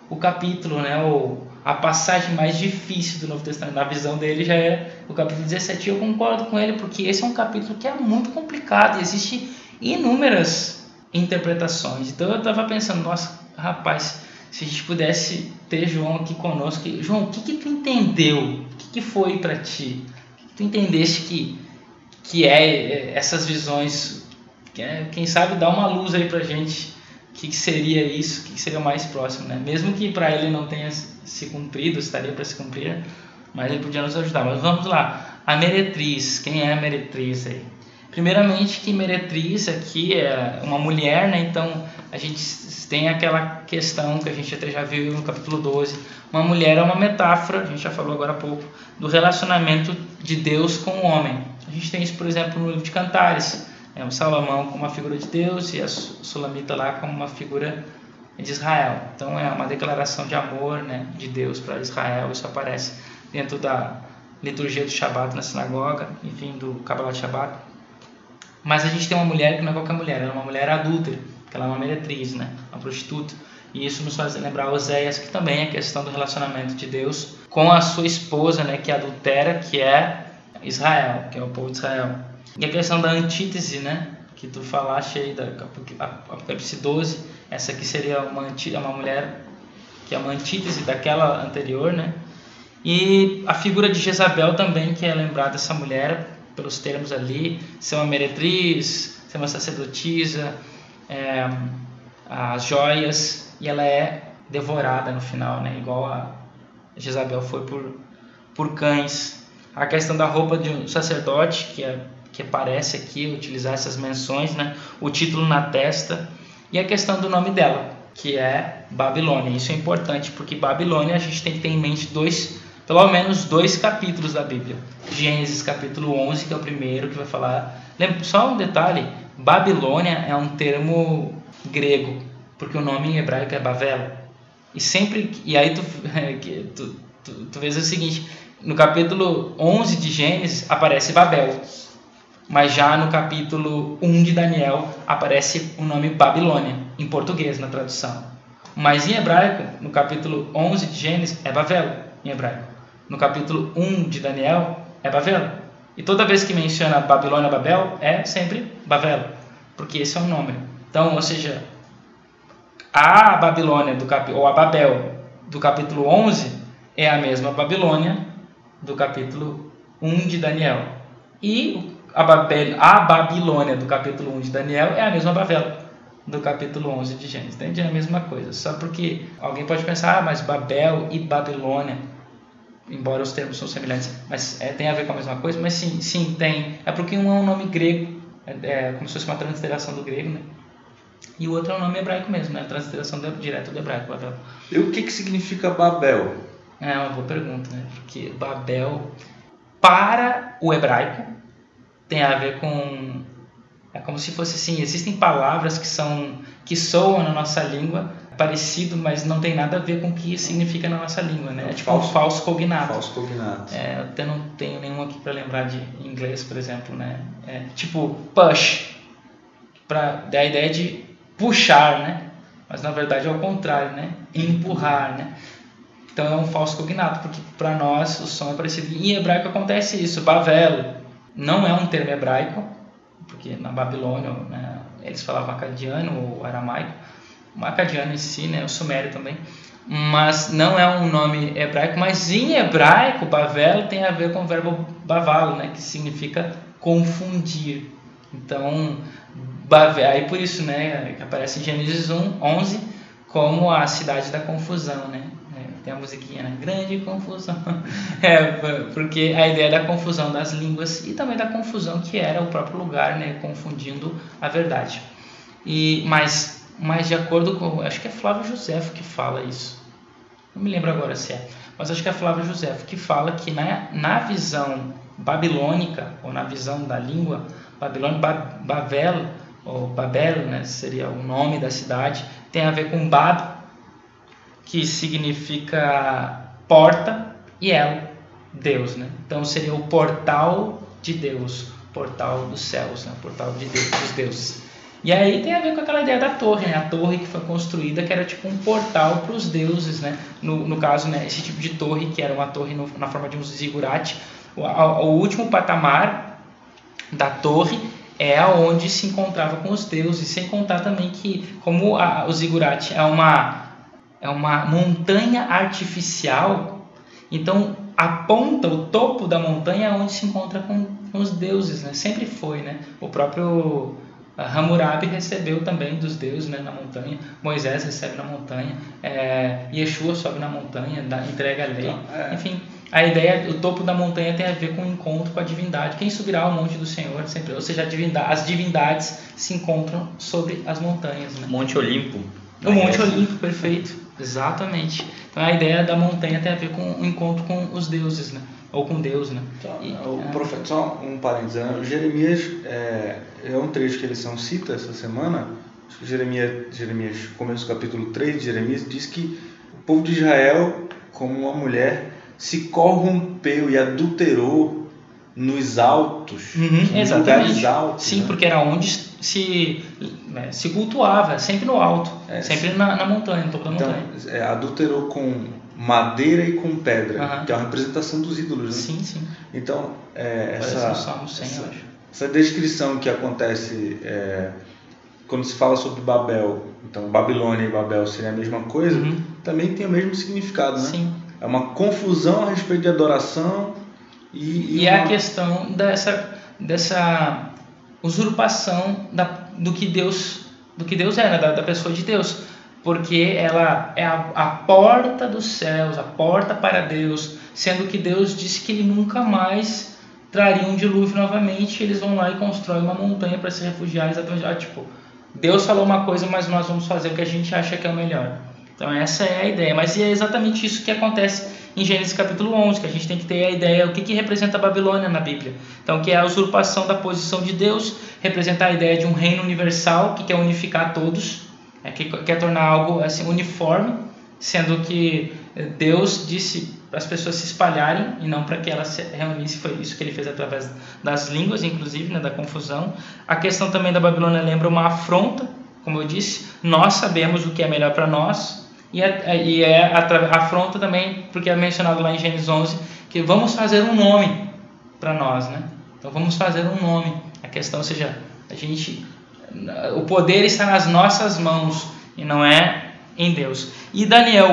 o capítulo, né? O, a passagem mais difícil do Novo Testamento, na visão dele, já é o capítulo 17. E eu concordo com ele, porque esse é um capítulo que é muito complicado e existe inúmeras interpretações. Então eu estava pensando, nossa, rapaz, se a gente pudesse ter João aqui conosco, João, o que, que tu entendeu? O que, que foi para ti? O que, que tu entendeste que, que é, é essas visões? Quem sabe dá uma luz aí para gente o que, seria isso, o que, que seria mais próximo, né? Mesmo que para ele não tenha se cumprido, estaria para se cumprir, mas ele podia nos ajudar. Mas vamos lá, a meretriz, quem é a meretriz aí? Primeiramente que meretriz aqui é uma mulher, né? Então a gente tem aquela questão que a gente até já viu no capítulo 12. Uma mulher é uma metáfora, a gente já falou agora há pouco, do relacionamento de Deus com o homem. A gente tem isso, por exemplo, no livro de Cantares é, o Salomão como uma figura de Deus e a Sulamita lá como uma figura de Israel. Então é uma declaração de amor né, de Deus para Israel. Isso aparece dentro da liturgia do Shabat na sinagoga, enfim, do Kabbalah Shabat. Mas a gente tem uma mulher que não é qualquer mulher, ela é uma mulher adulta, que ela é uma meretriz, né, uma prostituta. E isso nos faz lembrar Oséias, que também é questão do relacionamento de Deus com a sua esposa, né, que adultera, que é Israel, que é o povo de Israel. E a questão da antítese, né, que tu falaste aí, da Apocalipse 12, essa aqui seria uma, uma mulher que é uma antítese daquela anterior, né? E a figura de Jezabel também, que é lembrada essa mulher, pelos termos ali, ser uma meretriz, ser uma sacerdotisa, é, as joias, e ela é devorada no final, né? Igual a Jezabel foi por, por cães. A questão da roupa de um sacerdote, que, é, que aparece aqui, utilizar essas menções, né? O título na testa, e a questão do nome dela, que é Babilônia. Isso é importante, porque Babilônia a gente tem que ter em mente dois pelo menos dois capítulos da Bíblia. Gênesis capítulo 11, que é o primeiro que vai falar. Lembra, só um detalhe: Babilônia é um termo grego, porque o nome em hebraico é Bavel. E sempre e aí tu, tu, tu, tu vês o seguinte, no capítulo 11 de Gênesis aparece Babel. Mas já no capítulo 1 de Daniel aparece o nome Babilônia, em português na tradução. Mas em hebraico, no capítulo 11 de Gênesis, é Bavel, em hebraico no capítulo 1 de Daniel, é Babel. E toda vez que menciona Babilônia, Babel, é sempre Babel, porque esse é o nome. Então, ou seja, a Babilônia do cap... ou a Babel do capítulo 11 é a mesma Babilônia do capítulo 1 de Daniel. E a, Babel... a Babilônia do capítulo 1 de Daniel é a mesma Babel do capítulo 11 de Gênesis. Entende? É a mesma coisa. Só porque alguém pode pensar, ah, mas Babel e Babilônia embora os termos são semelhantes, mas é, tem a ver com a mesma coisa, mas sim, sim, tem. É porque um é um nome grego, é, é como se fosse uma transliteração do grego, né? E o outro é um nome hebraico mesmo, né? A transliteração do, direto do hebraico, Babel. E o que, que significa Babel? É uma boa pergunta, né? Porque Babel, para o hebraico, tem a ver com... É como se fosse assim, existem palavras que são que soam na nossa língua parecido, mas não tem nada a ver com o que significa na nossa língua, né? É, tipo falso, um falso cognato. Falso cognato. É, eu até não tenho nenhum aqui para lembrar de inglês, por exemplo, né? É, tipo push, para a ideia de puxar, né? Mas na verdade é o contrário, né? Empurrar, né? Então é um falso cognato, porque para nós o som é parecido. Em hebraico acontece isso. Bavel não é um termo hebraico, porque na Babilônia né, eles falavam acadiano ou aramaico acadiano em si, né, o sumério também, mas não é um nome hebraico, mas em hebraico, Bavel tem a ver com o verbo bavalo, né, que significa confundir. Então, Bavel, aí por isso, né, que aparece em Gênesis 1, 11, como a cidade da confusão, né? Tem a musiquinha, né? Grande confusão. É, porque a ideia da confusão das línguas e também da confusão que era o próprio lugar, né? Confundindo a verdade. E, mas mas de acordo com. Acho que é Flávio José que fala isso. Não me lembro agora se é. Mas acho que é Flávio José que fala que na, na visão babilônica, ou na visão da língua, Babilônia, Babel, ou Babel, né, seria o nome da cidade, tem a ver com Bab, que significa porta, e El, Deus. Né? Então seria o portal de Deus, portal dos céus, né? portal de Deus, dos deuses. E aí tem a ver com aquela ideia da torre, né? A torre que foi construída, que era tipo um portal para os deuses, né? No, no caso, né? Esse tipo de torre, que era uma torre no, na forma de um zigurate. O, o último patamar da torre é onde se encontrava com os deuses, sem contar também que, como a, o zigurate é uma, é uma montanha artificial, então a ponta, o topo da montanha é onde se encontra com, com os deuses, né? Sempre foi, né? O próprio Hammurabi recebeu também dos deuses né, na montanha, Moisés recebe na montanha, é, Yeshua sobe na montanha, dá, entrega a lei. Então, é. Enfim, a ideia, o topo da montanha tem a ver com o encontro com a divindade. Quem subirá ao monte do Senhor sempre, ou seja, divindade, as divindades se encontram sobre as montanhas. Né? Monte Olimpo. O Monte Olimpo, perfeito, exatamente. Então a ideia da montanha tem a ver com o encontro com os deuses, né? ou com Deus, né? Então, e, o é... profeta, só um parênteses, né? Jeremias é, é um trecho que eles são cita essa semana, Jeremias, Jeremias, começo do capítulo 3 de Jeremias, diz que o povo de Israel, como uma mulher, se corrompeu e adulterou nos altos, Uhum, em exatamente. lugares altos. Sim, né? porque era onde se, né, se cultuava, sempre no alto, É, sempre na, na montanha, no topo da Então, montanha. é, adulterou com madeira e com pedra, Aham. que é uma representação dos ídolos. Né? Sim, sim. Então, é, essa, Salmo 100, essa, essa descrição que acontece é, quando se fala sobre Babel, então Babilônia e Babel seria a mesma coisa, Uhum. também tem o mesmo significado, né? Sim. É uma confusão a respeito de adoração e, E é uma- a questão dessa, dessa usurpação da, do que Deus do que Deus é, né? da, da pessoa de Deus. Porque ela é a, a porta dos céus, a porta para Deus, sendo que Deus disse que ele nunca mais traria um dilúvio novamente. Eles vão lá e constroem uma montanha para se refugiar. Exatamente, ah, tipo, Deus falou uma coisa, mas nós vamos fazer o que a gente acha que é o melhor. Então essa é a ideia. Mas é exatamente isso que acontece em Gênesis capítulo 11, que a gente tem que ter a ideia o que, que representa a Babilônia na Bíblia. Então que é a usurpação da posição de Deus, representa a ideia de um reino universal que quer unificar todos, é, que quer tornar algo assim uniforme, sendo que Deus disse para as pessoas se espalharem e não para que elas se reunissem. Foi isso que ele fez através das línguas, inclusive, né, da confusão. A questão também da Babilônia lembra uma afronta, como eu disse. Nós sabemos o que é melhor para nós e é, e é atra- afronta também, porque é mencionado lá em Gênesis 11, que vamos fazer um nome para nós, né? Então vamos fazer um nome. A questão, ou seja, a gente, o poder está nas nossas mãos e não é em Deus. E Daniel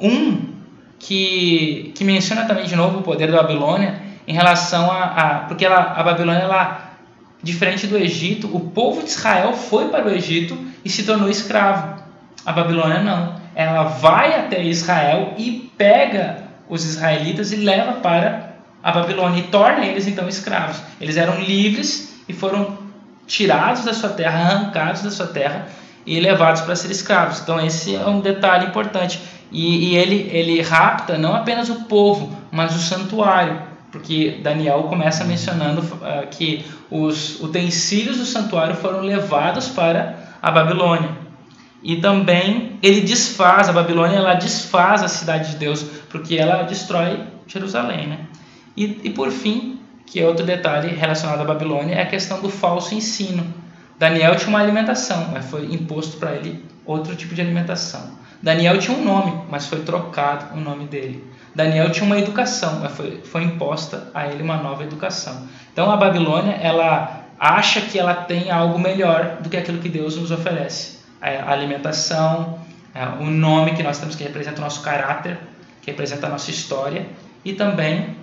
1, que, que menciona também de novo o poder da Babilônia em relação a, a porque ela, a Babilônia ela diferente do Egito, o povo de Israel foi para o Egito e se tornou escravo. A Babilônia não. Ela vai até Israel e pega os israelitas e leva para a Babilônia e torna eles então escravos. Eles eram livres e foram tirados da sua terra, arrancados da sua terra e levados para ser escravos. Então esse é um detalhe importante. E, e ele, ele rapta não apenas o povo, mas o santuário. Porque Daniel começa mencionando uh, que os utensílios do santuário foram levados para a Babilônia. E também ele desfaz, a Babilônia ela desfaz a cidade de Deus, porque ela destrói Jerusalém. Né? E, e por fim, que é outro detalhe relacionado à Babilônia, é a questão do falso ensino. Daniel tinha uma alimentação, mas foi imposto para ele outro tipo de alimentação. Daniel tinha um nome, mas foi trocado o nome dele. Daniel tinha uma educação, mas foi, foi imposta a ele uma nova educação. Então a Babilônia, ela acha que ela tem algo melhor do que aquilo que Deus nos oferece. A alimentação, o nome que nós temos que representa o nosso caráter, que representa a nossa história, e também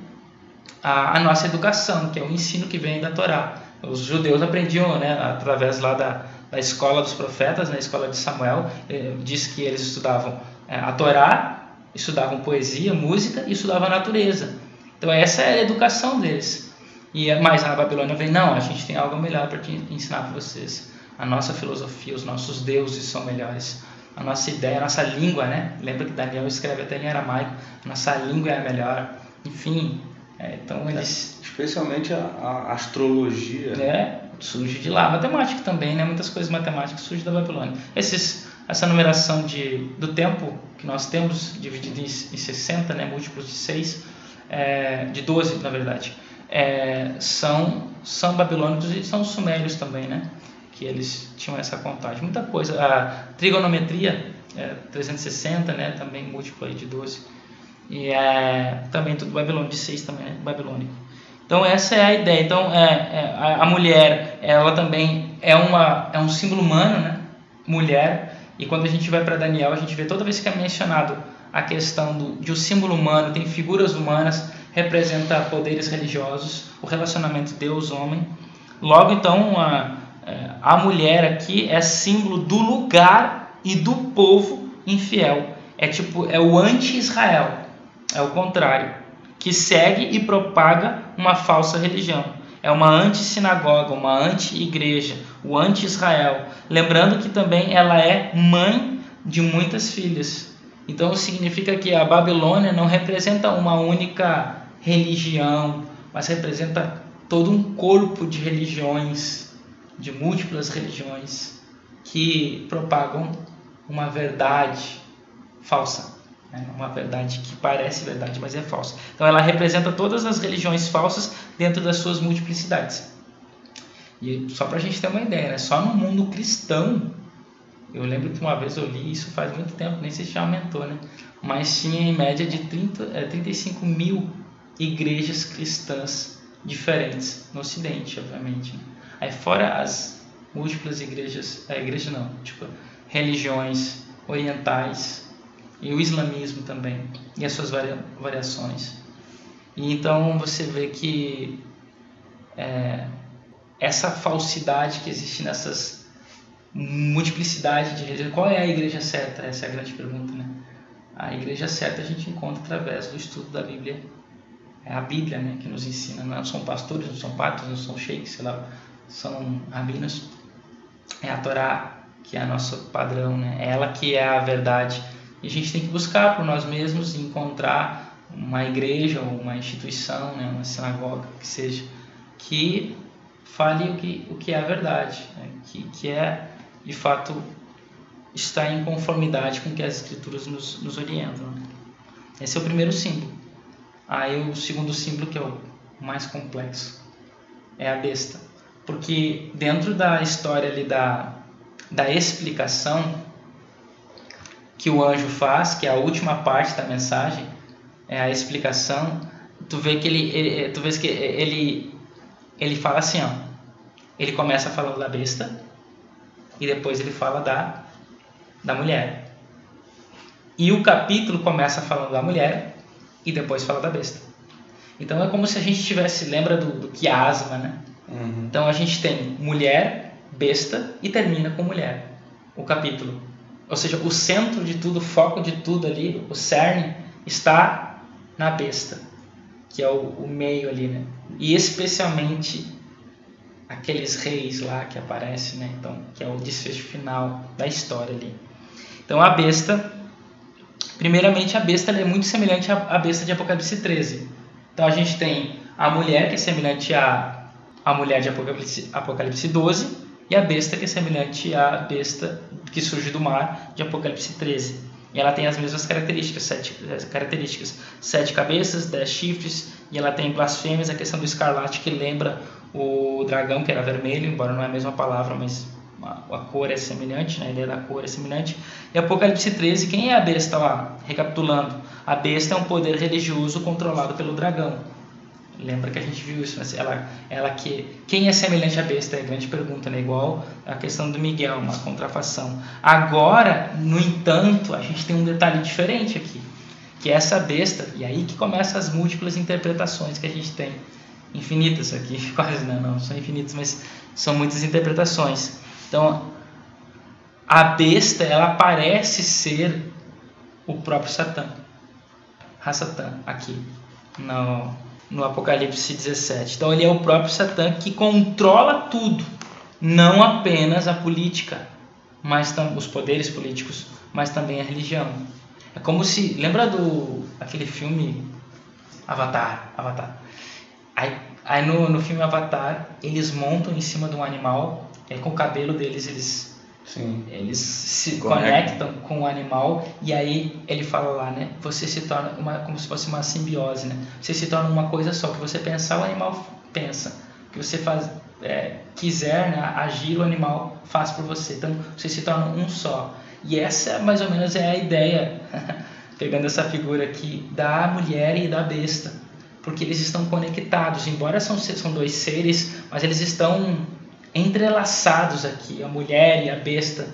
a, a nossa educação, que é o ensino que vem da Torá. Os judeus aprendiam, né, através lá da, da escola dos profetas, na né, escola de Samuel, eh, diz que eles estudavam eh, a Torá, estudavam poesia, música e estudavam a natureza. Então essa é a educação deles. E mas a Babilônia vem, não, a gente tem algo melhor para te ensinar para vocês. A nossa filosofia, os nossos deuses são melhores. A nossa ideia, a nossa língua, né? Lembra que Daniel escreve até em aramaico. A nossa língua é a melhor. Enfim, é, então eles... É, especialmente a, a, astrologia. É, surge de lá. Matemática também, né? Muitas coisas matemáticas surgem da Babilônia. Esses, essa numeração de, do tempo que nós temos, dividido em, em 60, né? Múltiplos de 6, é, de 12, na verdade, é, são, são babilônicos e são sumérios também, né? Que eles tinham essa contagem. Muita coisa. A trigonometria, é, 360, né? Também múltiplo aí de 12. E é também tudo babilônico, de 6 também, né? Babilônico. Então essa é a ideia. Então é, é, a, a, mulher, ela também é, uma, é um símbolo humano, né? Mulher. E quando a gente vai para Daniel, a gente vê toda vez que é mencionado a questão do, de o um símbolo humano, tem figuras humanas, representa poderes religiosos, o relacionamento Deus-homem. Logo então, a, a mulher aqui é símbolo do lugar e do povo infiel. É tipo, é o anti-Israel, é o contrário, que segue e propaga uma falsa religião. É uma anti-sinagoga, uma anti-igreja, o anti-Israel. Lembrando que também ela é mãe de muitas filhas. Então significa que a Babilônia não representa uma única religião, mas representa todo um corpo de religiões, de múltiplas religiões que propagam uma verdade falsa. Né? Uma verdade que parece verdade, mas é falsa. Então ela representa todas as religiões falsas dentro das suas multiplicidades. E só para a gente ter uma ideia, né? só no mundo cristão, eu lembro que uma vez eu li, isso faz muito tempo, nem sei se já aumentou, né? mas tinha em média de 30, é, 35 mil igrejas cristãs diferentes no Ocidente, obviamente. Né? Aí fora as múltiplas igrejas, a é, igreja não, tipo religiões orientais e o islamismo também e as suas varia, variações. E então você vê que é, essa falsidade que existe nessas multiplicidade de religiões, qual é a igreja certa? Essa é a grande pergunta, né? A igreja certa a gente encontra através do estudo da Bíblia. É a Bíblia, né, que nos ensina. Não são pastores, não são padres, não são sheiks, sei lá, são rabinos. É a Torá que é nosso padrão, né? É ela que é a verdade. E a gente tem que buscar por nós mesmos encontrar uma igreja ou uma instituição, né, uma sinagoga, que seja, que fale o que, o que é a verdade, né? que, que é, de fato, estar em conformidade com o que as escrituras nos, nos orientam. Né? Esse é o primeiro símbolo. Aí o segundo símbolo, que é o mais complexo, é a besta. Porque dentro da história ali da, da explicação que o anjo faz, que é a última parte da mensagem, é a explicação, tu vê que ele, ele tu vês que ele ele fala assim, ó. Ele começa falando da besta e depois ele fala da da mulher. E o capítulo começa falando da mulher e depois fala da besta. Então é como se a gente tivesse, lembra do, do quiasma, né? Uhum. Então a gente tem mulher, besta e termina com mulher. O capítulo. Ou seja, o centro de tudo, o foco de tudo ali, o cerne, está na besta, que é o, o meio ali, né? E especialmente aqueles reis lá que aparecem, né? Então, que é o desfecho final da história ali. Então, a besta, primeiramente, a besta é muito semelhante à besta de Apocalipse 13. Então, a gente tem a mulher, que é semelhante à, à mulher de Apocalipse, Apocalipse 12, e a besta que é semelhante à besta que surge do mar de Apocalipse 13. E ela tem as mesmas características, sete características, sete cabeças, dez chifres, e ela tem blasfêmias, a questão do escarlate que lembra o dragão que era vermelho, embora não é a mesma palavra, mas a, cor é semelhante, né? a ideia da cor é semelhante. E Apocalipse 13, quem é a besta lá? Recapitulando, a besta é um poder religioso controlado pelo dragão. Lembra que a gente viu isso, né? ela, ela que quem é semelhante à besta é a grande pergunta, né? Igual a questão do Miguel, uma contrafação. Agora, no entanto, a gente tem um detalhe diferente aqui, que é essa besta e aí que começam as múltiplas interpretações que a gente tem, infinitas aqui, quase não, não são infinitas, mas são muitas interpretações. Então, a besta ela parece ser o próprio Satã, Satã aqui no no Apocalipse 17. Então ele é o próprio Satã que controla tudo, não apenas a política, mas os poderes políticos, mas também a religião. É como se, lembra do aquele filme Avatar, Avatar. Aí, aí no, no filme Avatar, eles montam em cima de um animal, é, com o cabelo deles eles Sim. Eles se conectam. conectam com o animal e aí ele fala lá, né? Você se torna uma, como se fosse uma simbiose, né? Você se torna uma coisa só. que você pensar, o animal pensa. que você faz, é, quiser né, agir, o animal faz por você. Então você se torna um só. E essa mais ou menos é a ideia, pegando essa figura aqui, da mulher e da besta. Porque eles estão conectados, embora são, são dois seres, mas eles estão entrelaçados aqui, a mulher e a besta,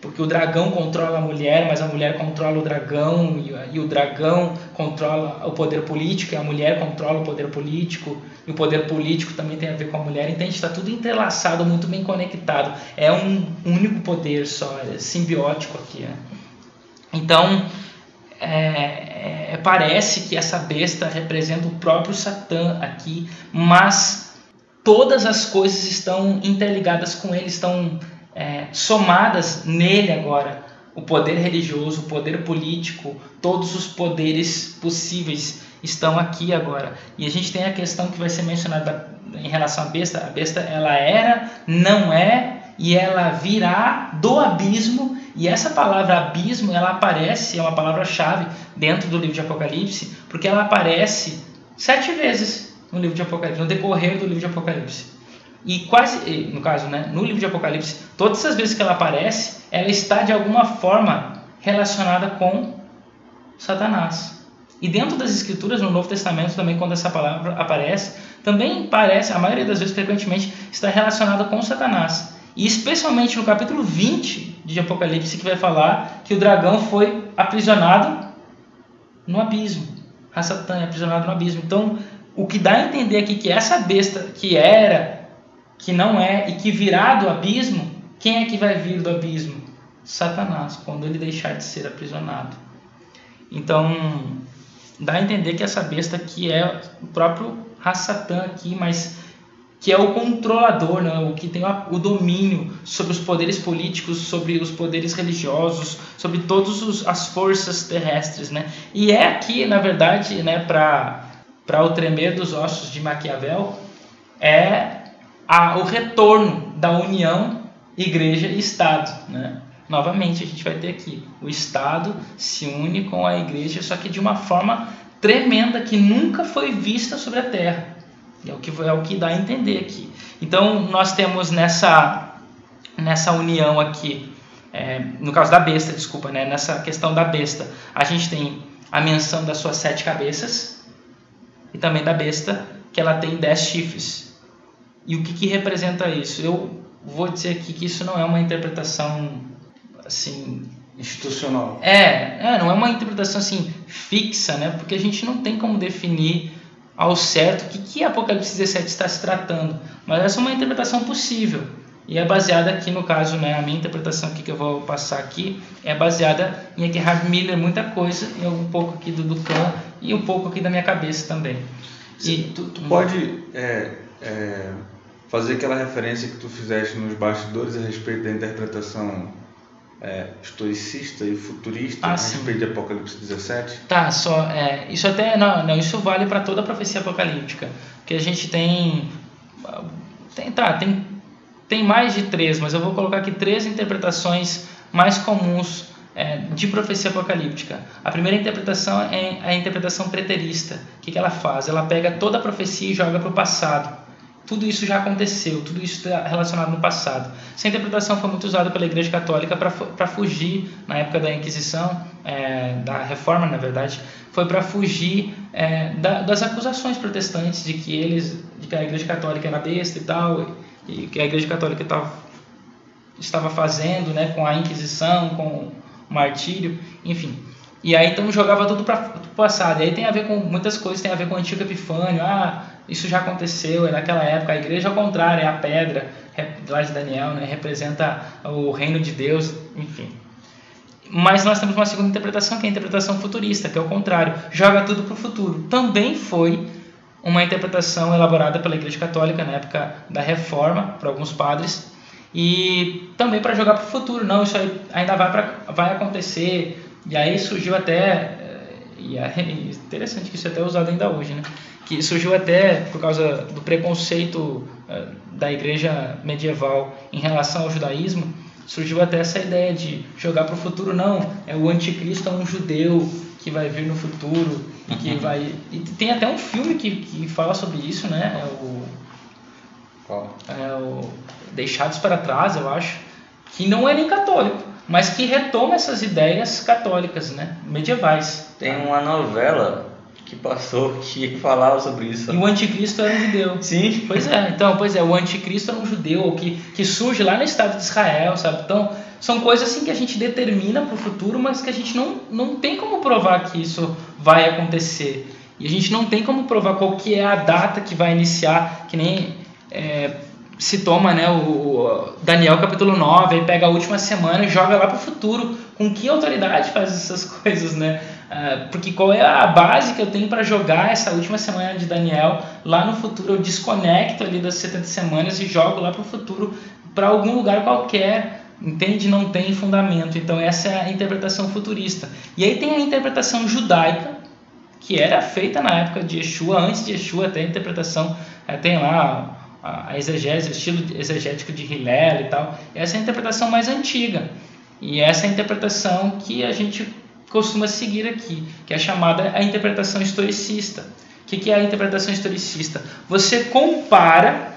porque o dragão controla a mulher, mas a mulher controla o dragão, e, o dragão controla o poder político, e a mulher controla o poder político, e o poder político também tem a ver com a mulher, então está tudo entrelaçado, muito bem conectado. É um único poder só, é simbiótico aqui. Né? Então, é, é, parece que essa besta representa o próprio Satã aqui, mas todas as coisas estão interligadas com ele, estão é, somadas nele agora. O poder religioso, o poder político, todos os poderes possíveis estão aqui agora. E a gente tem a questão que vai ser mencionada em relação à besta. A besta ela era, não é e ela virá do abismo E essa palavra abismo, ela aparece, é uma palavra-chave dentro do livro de Apocalipse, porque ela aparece sete vezes no livro de Apocalipse, no decorrer do livro de Apocalipse. E quase, no caso, né, no livro de Apocalipse, todas as vezes que ela aparece, ela está de alguma forma relacionada com Satanás. E dentro das escrituras, no Novo Testamento também, quando essa palavra aparece, também parece, a maioria das vezes, frequentemente, está relacionada com Satanás. E especialmente no capítulo 20 de Apocalipse, que vai falar que o dragão foi aprisionado no abismo. Satã é aprisionado no abismo. Então, o que dá a entender aqui que essa besta que era, que não é e que virá do abismo, quem é que vai vir do abismo? Satanás, quando ele deixar de ser aprisionado. Então, dá a entender que essa besta aqui é o próprio Satã aqui, mas que é o controlador, né? o que tem o domínio sobre os poderes políticos, sobre os poderes religiosos, sobre todas as forças terrestres. Né? E é aqui, na verdade, né, para o tremer dos ossos de Maquiavel, é a, o retorno da união igreja e Estado. Né? Novamente, a gente vai ter aqui o Estado se une com a igreja, só que de uma forma tremenda que nunca foi vista sobre a terra. É o que, é o que dá a entender aqui. Então, nós temos nessa, nessa união aqui, é, no caso da besta, desculpa, né? nessa questão da besta, a gente tem a menção das suas sete cabeças e também da besta, que ela tem dez chifres. E o que, que representa isso? Eu vou dizer aqui que isso não é uma interpretação assim institucional. É, é, não é uma interpretação assim fixa, né? Porque a gente não tem como definir ao certo o que, que Apocalipse 17 está se tratando, mas essa é uma interpretação possível e é baseada aqui no caso, né, a minha interpretação aqui que eu vou passar aqui é baseada em Eckhard Miller, muita coisa, e um pouco aqui do Ducan e um pouco aqui da minha cabeça também. E tu, tu pode é, é, fazer aquela referência que tu fizeste nos bastidores a respeito da interpretação é, historicista e futurista ah, a sim. respeito de Apocalipse 17? Tá, só é, isso até não, não isso vale para toda a profecia apocalíptica, que a gente tem tem tá, tem tem mais de três, mas eu vou colocar aqui três interpretações mais comuns é, de profecia apocalíptica. A primeira interpretação é a interpretação preterista. O que, que ela faz? Ela pega toda a profecia e joga para o passado tudo isso já aconteceu, tudo isso está relacionado no passado. Essa interpretação foi muito usada pela Igreja Católica para fugir, na época da Inquisição, é, da Reforma, na verdade, foi para fugir é, da, das acusações protestantes de que eles, de que a Igreja Católica era besta e tal, e que a Igreja Católica tava, estava fazendo, né, com a Inquisição, com martírio, enfim. E aí então jogava tudo para o passado. E aí tem a ver com muitas coisas, tem a ver com o antigo Epifânio, ah, isso já aconteceu, é naquela época. A igreja, ao contrário, é a pedra, lá de Daniel, né? representa o reino de Deus, enfim. Mas nós temos uma segunda interpretação, que é a interpretação futurista, que é o contrário, joga tudo para o futuro. Também foi uma interpretação elaborada pela Igreja Católica na época da Reforma, por alguns padres, e também para jogar para o futuro. Não, isso aí ainda vai, pra, vai acontecer. E aí surgiu até, eh, e é interessante que isso é até usado ainda hoje, né? que surgiu até por causa do preconceito eh, da igreja medieval em relação ao judaísmo, surgiu até essa ideia de jogar para o futuro, não, é o anticristo é um judeu que vai vir no futuro e que vai... E tem até um filme que, que fala sobre isso, né? É o... Qual? É o Deixados para Trás, eu acho, que não é nem católico, mas que retoma essas ideias católicas, né? Medievais. Tem uma novela que passou que falava sobre isso. E o anticristo era um judeu. Sim. Pois é, então, pois é, o anticristo era um judeu que, que surge lá no estado de Israel, sabe? Então, são coisas assim que a gente determina para o futuro, mas que a gente não, não tem como provar que isso vai acontecer. E a gente não tem como provar qual que é a data que vai iniciar, que nem é, se toma né, o Daniel capítulo 9, aí pega a última semana e joga lá para o futuro. Com que autoridade faz essas coisas, né? Uh, porque qual é a base que eu tenho para jogar essa última semana de Daniel lá no futuro? Eu desconecto ali das 70 semanas e jogo lá para o futuro, para algum lugar qualquer, entende? Não tem fundamento. Então, essa é a interpretação futurista. E aí tem a interpretação judaica, que era feita na época de Yeshua, antes de Yeshua, até a interpretação, é, tem lá a exegese, o estilo exegético de Hillel e tal. Essa é a interpretação mais antiga E essa é a interpretação que a gente costuma seguir aqui, que é chamada a interpretação historicista. O que é a interpretação historicista? Você compara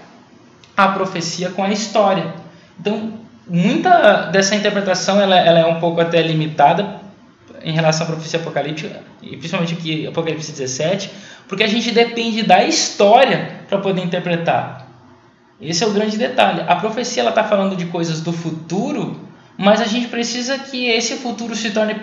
a profecia com a história. Então, muita dessa interpretação ela, ela é um pouco até limitada em relação à profecia apocalíptica, e principalmente aqui Apocalipse 17, porque a gente depende da história para poder interpretar. Esse é o grande detalhe. A profecia está falando de coisas do futuro, mas a gente precisa que esse futuro se torne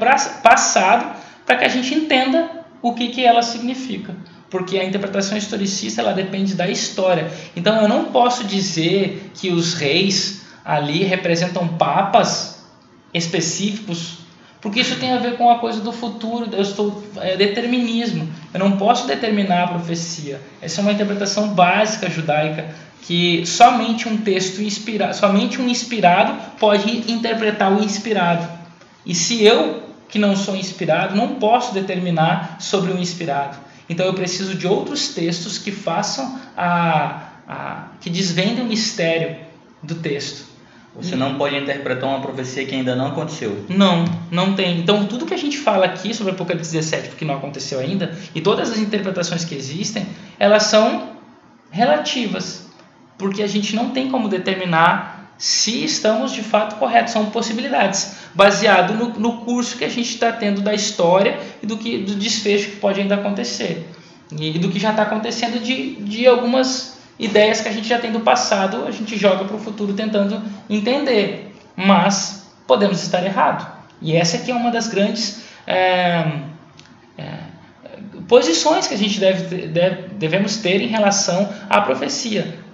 passado para que a gente entenda o que, que ela significa. Porque a interpretação historicista ela depende da história. Então eu não posso dizer que os reis ali representam papas específicos, porque isso tem a ver com a coisa do futuro. Eu estou é, determinismo. Eu não posso determinar a profecia. Essa é uma interpretação básica judaica que somente um texto inspirado, somente um inspirado pode interpretar o inspirado. E se eu, que não sou inspirado, não posso determinar sobre o inspirado. Então eu preciso de outros textos que façam a, a que desvendem o mistério do texto. Você não pode interpretar uma profecia que ainda não aconteceu. Não, não tem. Então, tudo que a gente fala aqui sobre Apocalipse 17, porque não aconteceu ainda, e todas as interpretações que existem, elas são relativas porque a gente não tem como determinar se estamos de fato corretos. São possibilidades, baseado no, no curso que a gente está tendo da história e do, que, do desfecho que pode ainda acontecer. E, do que já está acontecendo de, de algumas ideias que a gente já tem do passado, a gente joga para o futuro tentando entender. Mas podemos estar errado. E essa aqui é uma das grandes é, é, posições que a gente deve, deve, devemos ter em relação à profecia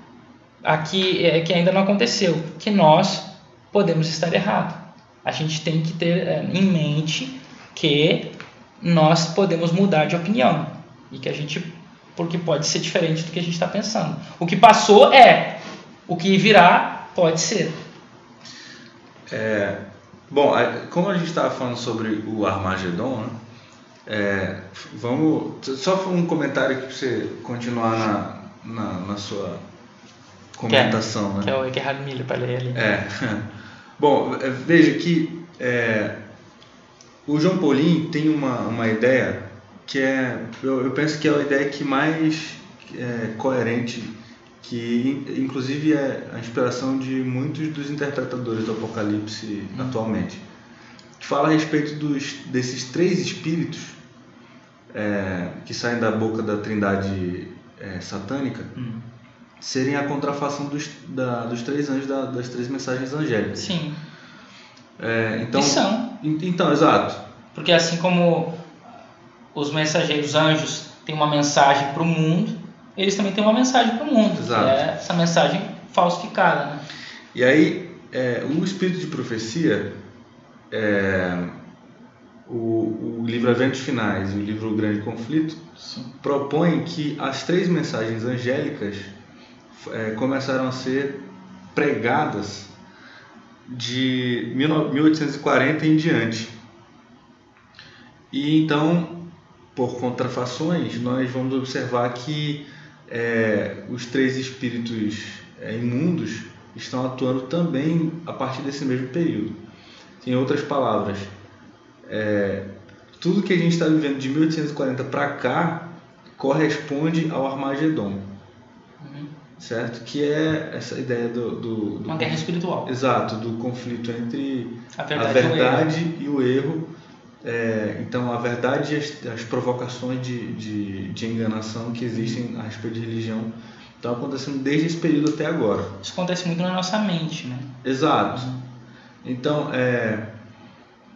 aqui é, que ainda não aconteceu, que nós podemos estar errados. A gente tem que ter é, em mente que nós podemos mudar de opinião e que a gente porque pode ser diferente do que a gente está pensando. O que passou é, o que virá pode ser. É, bom, como a gente estava falando sobre o Armagedon, né? É, vamos só um comentário aqui para você continuar na, na, na sua comentação, que é, né? Que é o Gerhard Miller para ler ali. É. Bom, é, veja que é, o João Paulinho tem uma, uma ideia que é, eu, eu penso que é a ideia que mais é, coerente, que inclusive é a inspiração de muitos dos interpretadores do Apocalipse hum. atualmente, que fala a respeito dos, desses três espíritos é, que saem da boca da trindade é, satânica. Hum serem a contrafação dos, da, dos três anjos, da, das três mensagens angélicas. Sim. É, então, e são. Então, exato. Porque assim como os mensageiros anjos têm uma mensagem para o mundo, eles também têm uma mensagem para o mundo. Exato. é essa mensagem falsificada. Né? E aí, é, o espírito de profecia, é, o, o livro Eventos Finais e o livro Grande Conflito, Sim. propõem que as três mensagens angélicas é, começaram a ser pregadas de 1840 em diante. E então, por contrafações, nós vamos observar que é, os três espíritos é, imundos estão atuando também a partir desse mesmo período. Em outras palavras, é, tudo que a gente está vivendo de 1840 para cá corresponde ao Armagedon certo? Que é essa ideia do, do, do uma guerra espiritual. Exato, do conflito entre a verdade, a verdade e o erro. É, então, a verdade e as, as provocações de, de, de, enganação que existem a respeito de religião estão acontecendo desde esse período até agora. Isso acontece muito na nossa mente, né? Exato. Então, é,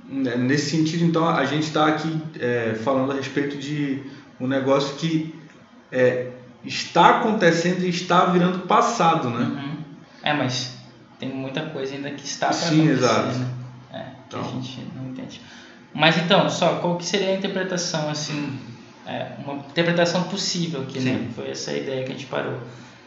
né, nesse sentido, então, a gente está aqui é, falando a respeito de um negócio que é, está acontecendo e está virando passado, né? Uhum. É, mas tem muita coisa ainda que está para Sim, exato. né? É, que então. a gente não entende. Mas então, só qual que seria a interpretação assim, é, uma interpretação possível aqui, né? Sim. né? Foi essa a ideia que a gente parou.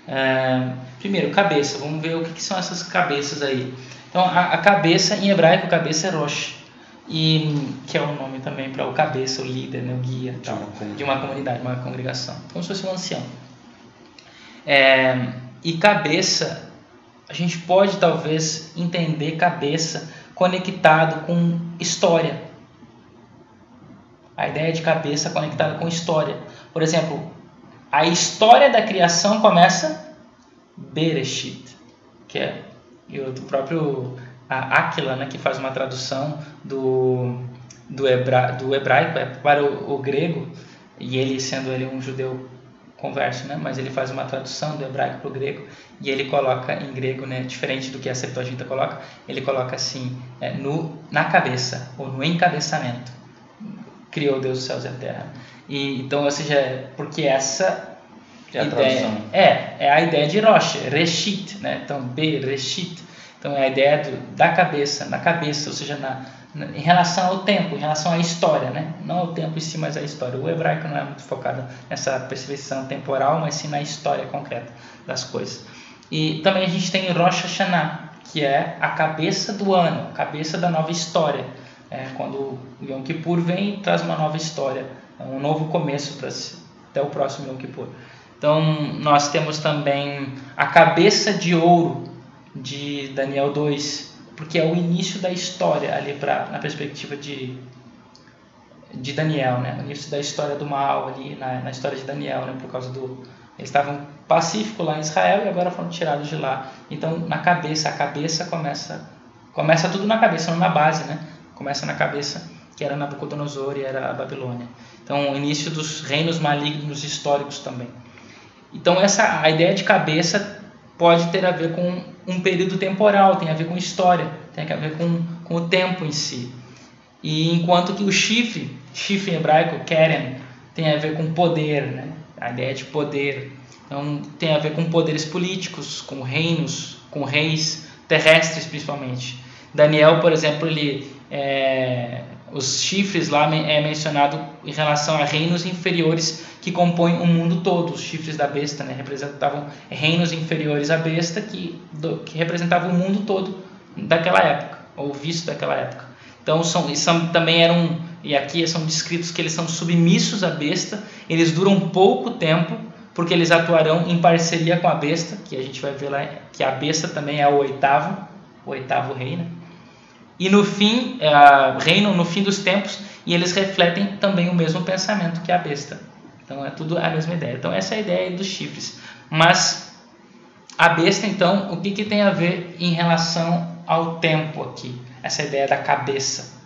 É, primeiro, cabeça. Vamos ver o que, que, são essas cabeças aí. Então, a, a cabeça em hebraico, cabeça é Rosh e que é o nome também para o cabeça, o líder, né, o guia tal, de uma comunidade, uma congregação, como se fosse um ancião. É, e cabeça, a gente pode talvez entender cabeça conectado com história. A ideia de cabeça conectada com história. Por exemplo, a história da criação começa Bereshit, que é do próprio Aquila, né, que faz uma tradução do, do, hebra, do hebraico é para o, o, grego, e ele sendo ele um judeu converso, né, mas ele faz uma tradução do hebraico para o grego, e ele coloca em grego, né, diferente do que a Septuaginta coloca, ele coloca assim, é, no, na cabeça, ou no encabeçamento, criou Deus os céus e a terra. E, então, ou seja, porque essa é ideia é, é a ideia de Rosh, Reshit, né? Então, B, Reshit. Então, é a ideia do, da cabeça, na cabeça, ou seja, na, na, em relação ao tempo, em relação à história, né? Não ao tempo em si, mas à história. O hebraico não é muito focado nessa percepção temporal, mas sim na história concreta das coisas. E também a gente tem Rosh Hashanah, que é a cabeça do ano, cabeça da nova história. É, quando o Yom Kippur vem traz uma nova história, um novo começo para até o próximo Yom Kippur. Então, nós temos também a cabeça de ouro de Daniel 2, porque é o início da história ali pra, na perspectiva de, de Daniel, né? o início da história do mal ali, na, na história de Daniel, né? por causa do... Eles estavam pacíficos lá em Israel e agora foram tirados de lá. Então, na cabeça, a cabeça começa... Começa tudo na cabeça, não na base, né? Começa na cabeça, que era Nabucodonosor e era a Babilônia. Então, o início dos reinos malignos históricos também. Então essa a ideia de cabeça pode ter a ver com um período temporal, tem a ver com história, tem a ver com, com o tempo em si. E enquanto que o chifre, chifre em hebraico, keren, tem a ver com poder, né? a ideia de poder. Então tem a ver com poderes políticos, com reinos, com reis terrestres principalmente. Daniel, por exemplo, ele é, os chifres lá é mencionado em relação a reinos inferiores que compõem o mundo todo. Os chifres da besta né, representavam reinos inferiores à besta que, do, que representavam o mundo todo daquela época, ou visto daquela época. Então são, são, também eram, e aqui são descritos que eles são submissos à besta, eles duram pouco tempo, porque eles atuarão em parceria com a besta, que a gente vai ver lá que a besta também é o oitavo, o oitavo rei, né? E no fim uh, no fim dos tempos e eles refletem também o mesmo pensamento que a besta. Então é tudo a mesma ideia. Então essa é a ideia dos chifres. Mas a besta então, o que, que tem a ver em relação ao tempo aqui? Essa ideia da cabeça.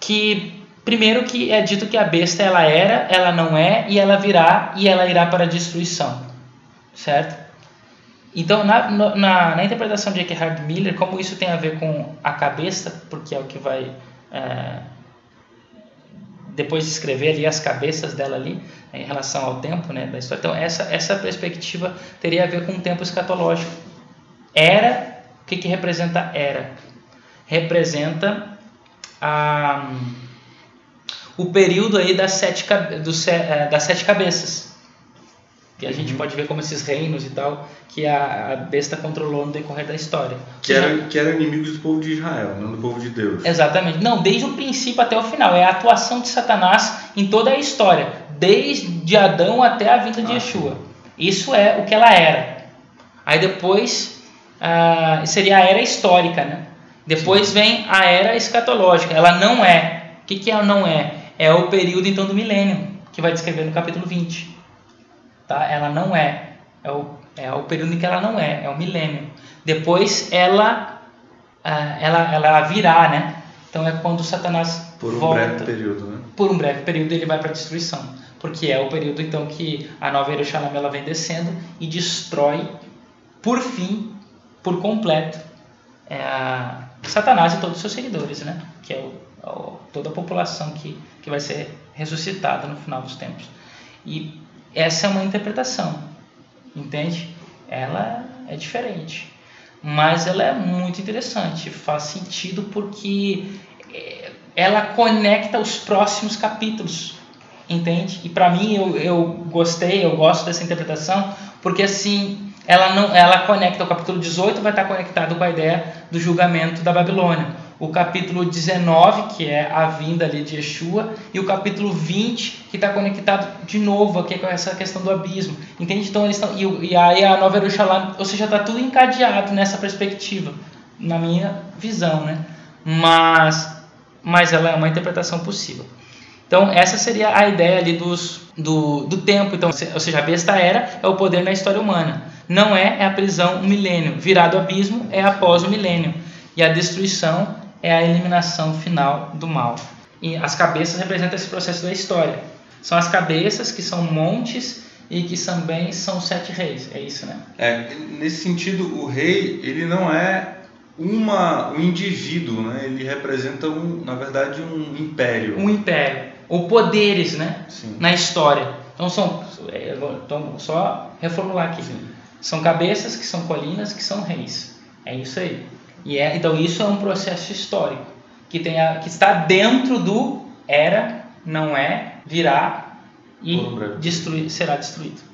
Que primeiro que é dito que a besta ela era, ela não é e ela virá e ela irá para a destruição. Certo? Então, na, na, na, interpretação de Eckhard Miller, como isso tem a ver com a cabeça, porque é o que vai é, depois escrever ali as cabeças dela ali em relação ao tempo né, da história. Então, essa, essa perspectiva teria a ver com o tempo escatológico. Era, o que, que representa era? Representa a, o período aí das sete, do, é, das sete cabeças que a gente uhum. pode ver como esses reinos e tal, que a, a besta controlou no decorrer da história. Que, era, que eram inimigos do povo de Israel, não do povo de Deus. Exatamente. Não, desde o princípio até o final. É a atuação de Satanás em toda a história, desde Adão até a vinda de ah, Yeshua. Isso é o que ela era. Aí depois ah, seria a era histórica, né? Depois sim. vem a era escatológica. Ela não é. O que, que ela não é? É o período então do milênio, que vai descrever no capítulo 20 tá? Ela não é. É o, é o período em que ela não é, é o milênio. Depois ela, ah, ela, ela virá, né? Então é quando Satanás por um volta. breve período, né? Por um breve período ele vai para a destruição, porque é o período então que a nova Jerusalém ela vem descendo e destrói por fim, por completo, é, Satanás e todos os seus seguidores, né? Que é o, o, toda a população que, que vai ser ressuscitada no final dos tempos. E essa é uma interpretação, entende? Ela é diferente, mas ela é muito interessante, faz sentido porque eh, ela conecta os próximos capítulos, entende? E para mim eu, eu gostei, eu gosto dessa interpretação, porque assim ela não, ela conecta o capítulo 18 vai estar conectado com a ideia do julgamento da Babilônia o capítulo 19, que é a vinda ali de Yeshua, e o capítulo 20, que está conectado de novo aqui com essa questão do abismo. Entende? Então eles estão. E, e aí a Nova Jerusalém, ou seja, está tudo encadeado nessa perspectiva. na minha visão, né? Mas, mas ela é uma interpretação possível. Então, essa seria a ideia ali dos, do, do tempo. Então, ou seja, a besta era é o poder na história humana. Não é, é a prisão um milênio. Virado abismo é após o milênio. E a destruição é a eliminação final do mal. E as cabeças representam esse processo da história. São as cabeças que são montes e que também são sete reis. É isso, né? É, nesse sentido, o rei, ele não é uma, um indivíduo, né? Ele representa, um, na verdade, um império. Um império. Ou poderes, né? Sim. Na história. Então, são, é, então só reformular aqui. Sim. São cabeças que são colinas, que são reis. É isso aí. E é, então, isso é um processo histórico que, tem a, que está dentro do era, não é, virá e destruir, será destruído.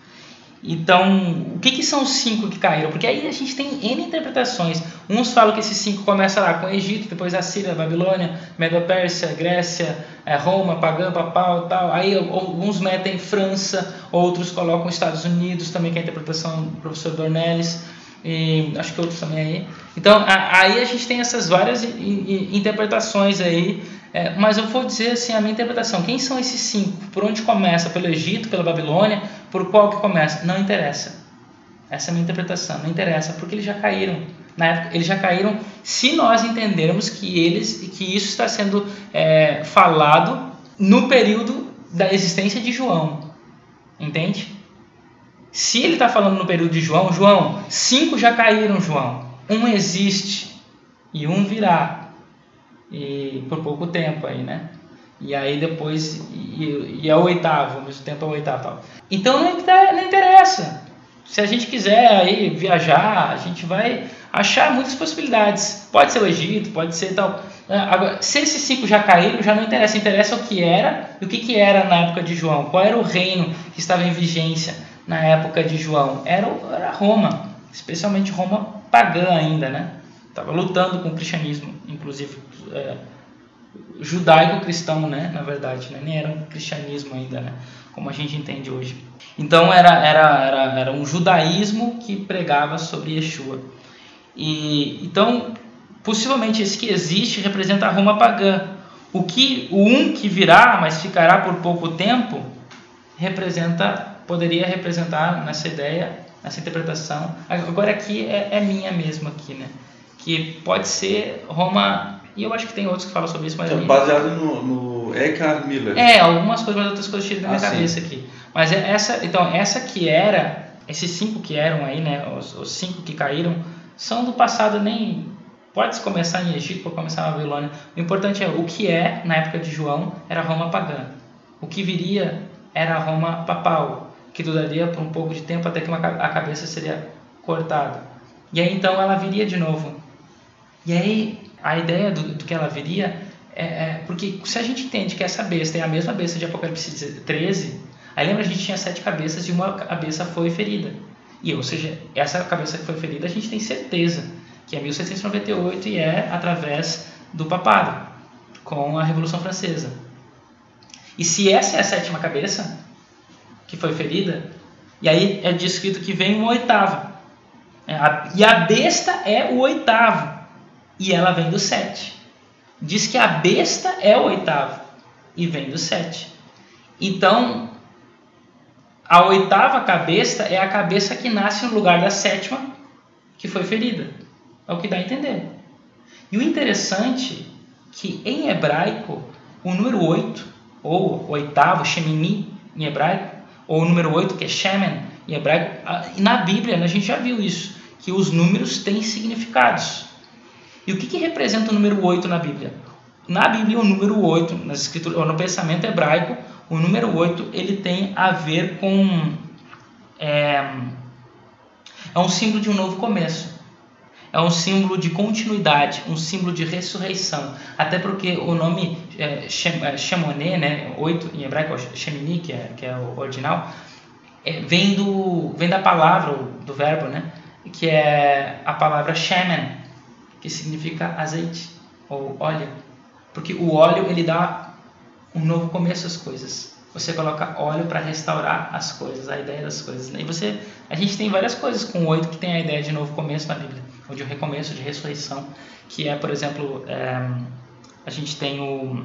Então, o que, que são os cinco que caíram? Porque aí a gente tem N interpretações. Uns falam que esses cinco começam lá com o Egito, depois a Síria, a Babilônia, Medo-Pérsia, Grécia, eh, Roma, Pagã, Papal tal. Aí alguns metem França, outros colocam Estados Unidos, também que é a interpretação do professor Dornelles, e acho que outros também aí. Então, a- aí a gente tem essas várias i- i- interpretações aí, é, mas eu vou dizer assim, a minha interpretação. Quem são esses cinco? Por onde começa? Pelo Egito, pela Babilônia? Por qual que começa? Não interessa. Essa é a minha interpretação. Não interessa, porque eles já caíram. Na época, eles já caíram se nós entendermos que eles, que isso está sendo é, falado no período da existência de João. Entende? Se ele está falando no período de João, João, cinco já caíram, João. Um existe e um virá. E por pouco tempo aí, né? E aí depois, e, e é o oitavo, ao mesmo tempo é o oitavo. Tal. Então não, não interessa. Se a gente quiser aí viajar, a gente vai achar muitas possibilidades. Pode ser o Egito, pode ser tal. né? Agora, se esses cinco já caíram, já não interessa. Interessa o que era e o que, que era na época de João. Qual era o reino que estava em vigência na época de João? Era, era Roma, especialmente Roma pagã ainda, né? Estava lutando com o cristianismo, inclusive é, judaico-cristão, né? Na verdade, né? nem era um cristianismo ainda, né? Como a gente entende hoje. Então era, era, era, era um judaísmo que pregava sobre Yeshua. E então, possivelmente esse que existe representa a Roma pagã. O que o um que virá, mas ficará por pouco tempo, representa, poderia representar nessa ideia, nessa interpretação. Agora aqui é, é minha mesmo aqui, né? Que pode ser Roma e eu acho que tem outros que falam sobre isso, mas a É baseado no, no Eckhart Miller. é, algumas coisas, mas outras coisas tiram da minha Ah, sim. cabeça aqui. Mas é essa, então, essa que era, esses cinco que eram aí, né, os, os cinco que caíram, são do passado, nem pode começar em Egito, pode começar na Babilônia. O importante é o que é, na época de João, era Roma pagã. O que viria era Roma papal, que duraria por um pouco de tempo até que uma, a cabeça seria cortada. E aí então ela viria de novo. E aí, a ideia do, do que ela viria é, é- Porque se a gente entende que essa besta é a mesma besta de Apocalipse 13, aí lembra a gente tinha sete cabeças e uma cabeça foi ferida. E, ou seja, essa cabeça que foi ferida a gente tem certeza que é 1798 e é através do papado, com a Revolução Francesa. E se essa é a sétima cabeça que foi ferida, e aí é descrito que vem um oitavo. É, E a besta é o oitavo. E ela vem do sete. Diz que a besta é o oitavo. E vem do sete. Então, a oitava cabeça é a cabeça que nasce no lugar da sétima, que foi ferida. É o que dá a entender. E o interessante que em hebraico, o número 8, ou oitavo, Shemini, em hebraico, ou o número 8, que é Shemen, em hebraico, na Bíblia a gente já viu isso, que os números têm significados. E o que, que representa o número 8 na Bíblia? Na Bíblia, o número 8, nas escrituras, ou no pensamento hebraico, o número 8 ele tem a ver com. É, é um símbolo de um novo começo. É um símbolo de continuidade, um símbolo de ressurreição. Até porque o nome é, é, Shemonê, né, 8 em hebraico, ou Shemini, que é, que é o original, é, vem, do, vem da palavra, do verbo, né, que é a palavra Shemen, que significa azeite ou óleo. Porque o óleo ele dá um novo começo às coisas. Você coloca óleo para restaurar as coisas, a ideia das coisas. né? E você, a gente tem várias coisas com oito que tem a ideia de novo começo na Bíblia. Ou de um recomeço, de ressurreição, que é, por exemplo, é, a gente tem o,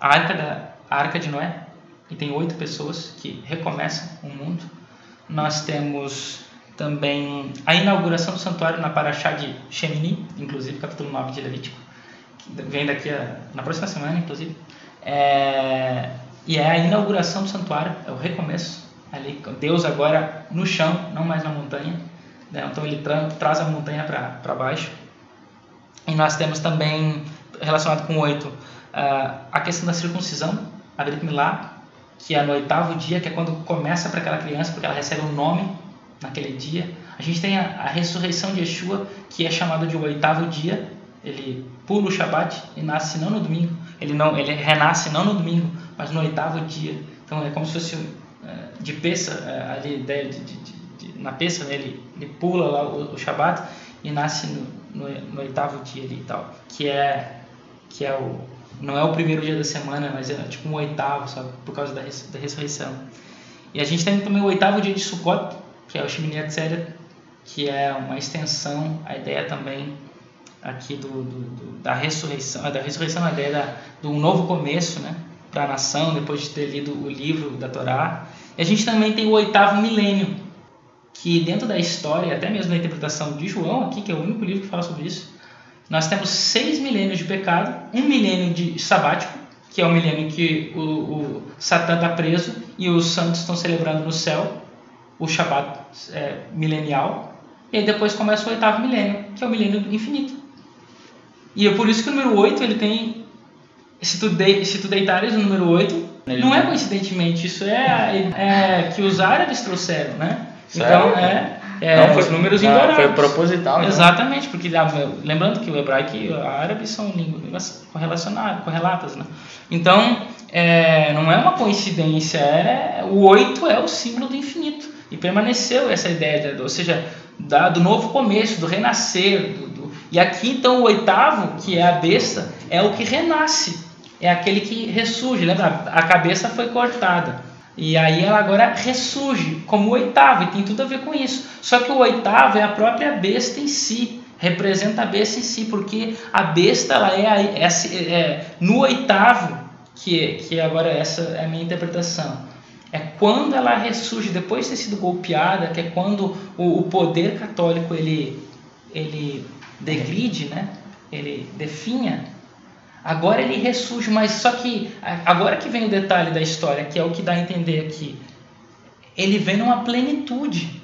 a, arca da, a Arca de Noé, e tem oito pessoas que recomeçam o mundo. Nós temos também a inauguração do santuário na Paraxá de Shemini, inclusive capítulo 9 de Levítico, que vem daqui a, na próxima semana, inclusive. É, e é a inauguração do santuário, é o recomeço. Ali, Deus agora no chão, não mais na montanha. Né? Então ele tra traz a montanha para baixo. E nós temos também, relacionado com o 8, uh, a questão da circuncisão, a Brit Milá, que é no oitavo dia, que é quando começa para aquela criança, porque ela recebe um nome naquele dia. A gente tem a, a ressurreição de Yeshua, que é chamado de o oitavo dia. Ele pula o Shabat e nasce não no domingo. Ele não, ele renasce não no domingo, mas no oitavo dia. Então é como se fosse é, de peça, é, ali de, de, de, na peça, né? ele, ele pula lá o, o Shabat e nasce no, no, no oitavo dia ali e tal, que é que é o não é o primeiro dia da semana, mas é tipo um oitavo, sabe, por causa da, res, da ressurreição. E a gente tem também o oitavo dia de Sukkot, que é o Shemini Atzeret, que é uma extensão, a ideia também aqui do, do, do da ressurreição, da ressurreição, a ideia da, do novo começo, né, para a nação, depois de ter lido o livro da Torá. E a gente também tem o oitavo milênio, que dentro da história, até mesmo da interpretação de João aqui, que é o único livro que fala sobre isso, nós temos seis milênios de pecado, um milênio de sabático, que é o milênio que o, o Satã está preso e os santos estão celebrando no céu, o Shabat é, milenial, e aí depois começa o oitavo milênio, que é o milênio infinito. E é por isso que o número 8 ele tem. Se tu, de, se tu deitares o número 8, não é coincidentemente, isso é, é que os árabes trouxeram, né? Então, é. É, não, foi, os números não, indoráveis. Foi proposital. Então. Exatamente, porque lembrando que o hebraico e o árabe são línguas correlacionadas, correlatas, né? Então, é, não é uma coincidência, é, o 8 é o símbolo do infinito. E permaneceu essa ideia, ou seja, da, do novo começo, do renascer. Do, do, e aqui, então, o oitavo, que é a besta, é o que renasce, é aquele que ressurge. Lembra? A cabeça foi cortada. E aí ela agora ressurge como oitavo, e tem tudo a ver com isso. Só que o oitavo é a própria besta em si, representa a besta em si, porque a besta ela é, é, é no oitavo, que, que agora essa é a minha interpretação, é quando ela ressurge depois de ter sido golpeada, que é quando o, o poder católico ele, ele degride, né? ele definha Agora ele ressurge, mas só que agora que vem o detalhe da história, que é o que dá a entender aqui. Ele vem numa plenitude.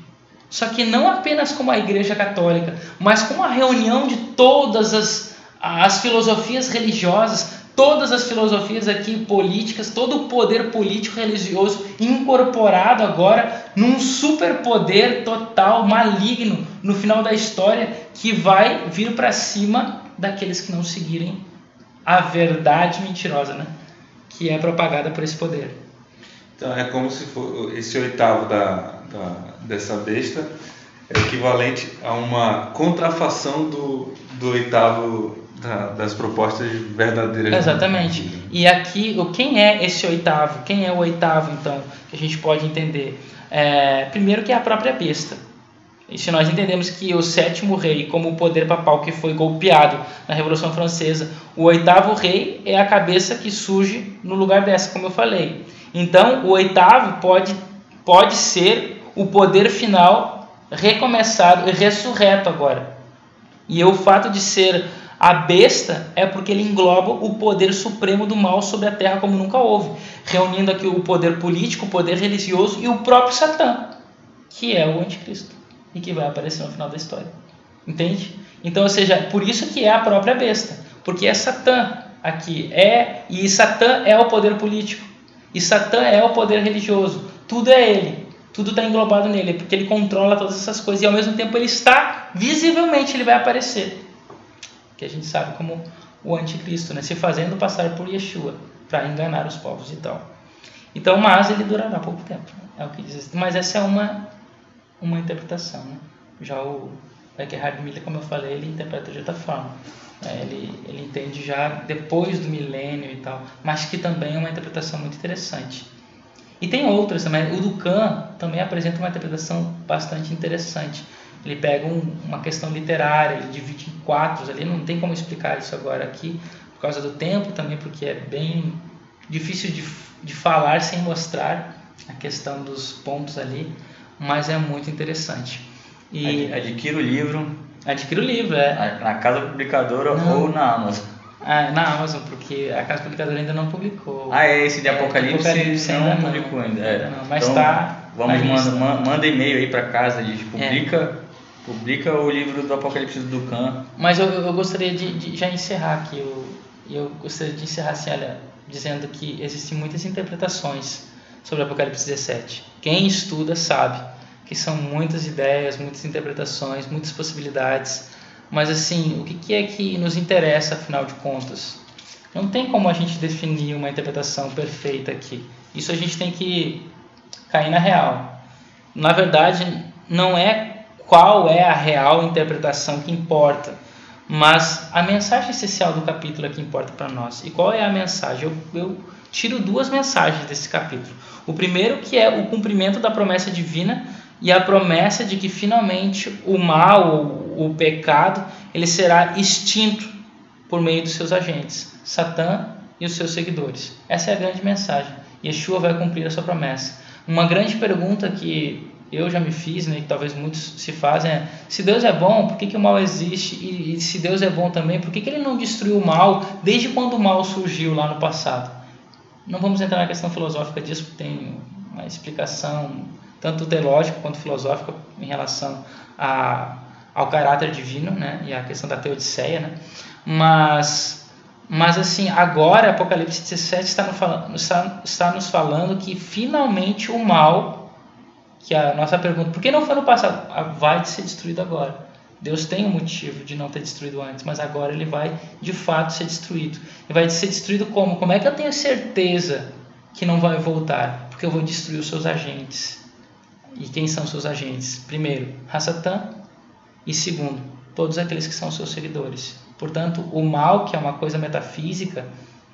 Só que não apenas como a Igreja Católica, mas como a reunião de todas as, as filosofias religiosas, todas as filosofias aqui políticas, todo o poder político religioso incorporado agora num superpoder total maligno no final da história que vai vir para cima daqueles que não seguirem a verdade mentirosa, né? Que é propagada por esse poder. Então é como se for, esse oitavo da, da, dessa besta é equivalente a uma contrafação do, do oitavo da, das propostas verdadeiras. Exatamente. E aqui, quem é esse oitavo? Quem é o oitavo, então, que a gente pode entender? É, primeiro que é a própria besta. E se nós entendemos que o sétimo rei, como o poder papal que foi golpeado na Revolução Francesa, o oitavo rei é a cabeça que surge no lugar dessa, como eu falei. Então, o oitavo pode, pode ser o poder final recomeçado e ressurreto agora. E o fato de ser a besta é porque ele engloba o poder supremo do mal sobre a terra como nunca houve, reunindo aqui o poder político, o poder religioso e o próprio Satã, que é o anticristo e que vai aparecer no final da história. Entende? Então, ou seja, por isso que é a própria besta, porque é Satã aqui, é e Satã é o poder político, e Satã é o poder religioso, tudo é ele, tudo está englobado nele, porque ele controla todas essas coisas e ao mesmo tempo ele está, visivelmente ele vai aparecer, que a gente sabe como o anticristo, né? se fazendo passar por Yeshua para enganar os povos e tal. Então, mas ele durará pouco tempo, né? é o que diz. Mas essa é uma uma interpretação. Né? Já o Eckhard Miller, como eu falei, ele interpreta de outra forma. É, ele, ele entende já depois do milênio e tal, mas que também é uma interpretação muito interessante. E tem outras também. O Ducan também apresenta uma interpretação bastante interessante. Ele pega um, uma questão literária, ele divide em quatro ali, não tem como explicar isso agora aqui, por causa do tempo também, porque é bem difícil de, de falar sem mostrar a questão dos pontos ali, mas é muito interessante. E adquira o livro. Adquira o livro, é. Na casa publicadora não. ou na Amazon. Ah, na Amazon, porque a casa publicadora ainda não publicou. Ah, é esse de Apocalipse, é, Apocalipse não, não publicou ainda. É. Não, mas. Então, vamos manda, manda e-mail aí para casa, diz publica, é. publica o livro do Apocalipse do Ducan. Mas eu, eu gostaria de, de já encerrar aqui. Eu, eu gostaria de encerrar assim, olha, dizendo que existem muitas interpretações sobre Apocalipse 17. Quem estuda sabe que são muitas ideias, muitas interpretações, muitas possibilidades. Mas assim, o que é que nos interessa afinal de contas? Não tem como a gente definir uma interpretação perfeita aqui. Isso a gente tem que cair na real. Na verdade, não é qual é a real interpretação que importa, mas a mensagem essencial do capítulo é que importa para nós. E qual é a mensagem? Eu, eu tiro duas mensagens desse capítulo. O primeiro que é o cumprimento da promessa divina e a promessa de que finalmente o mal, o, o pecado, ele será extinto por meio dos seus agentes, Satã e os seus seguidores. Essa é a grande mensagem. Yeshua vai cumprir a sua promessa. Uma grande pergunta que eu já me fiz, né, que talvez muitos se fazem, é: se Deus é bom, por que, que o mal existe? E, e se Deus é bom também, por que, que ele não destruiu o mal desde quando o mal surgiu lá no passado? Não vamos entrar na questão filosófica disso, porque tem uma explicação tanto teológica quanto filosófica em relação a, ao caráter divino, né, e a questão da teodiceia, né? Mas, mas assim, agora Apocalipse 17 está, no, está, está nos falando que finalmente o mal, que a nossa pergunta, por que não foi no passado? Ah, vai ser destruído agora. Deus tem um motivo de não ter destruído antes, mas agora ele vai de fato ser destruído. E vai ser destruído como? Como é que eu tenho certeza que não vai voltar? Porque eu vou destruir os seus agentes. E quem são seus agentes? Primeiro, Hassatan, e segundo, todos aqueles que são seus seguidores. Portanto, o mal, que é uma coisa metafísica,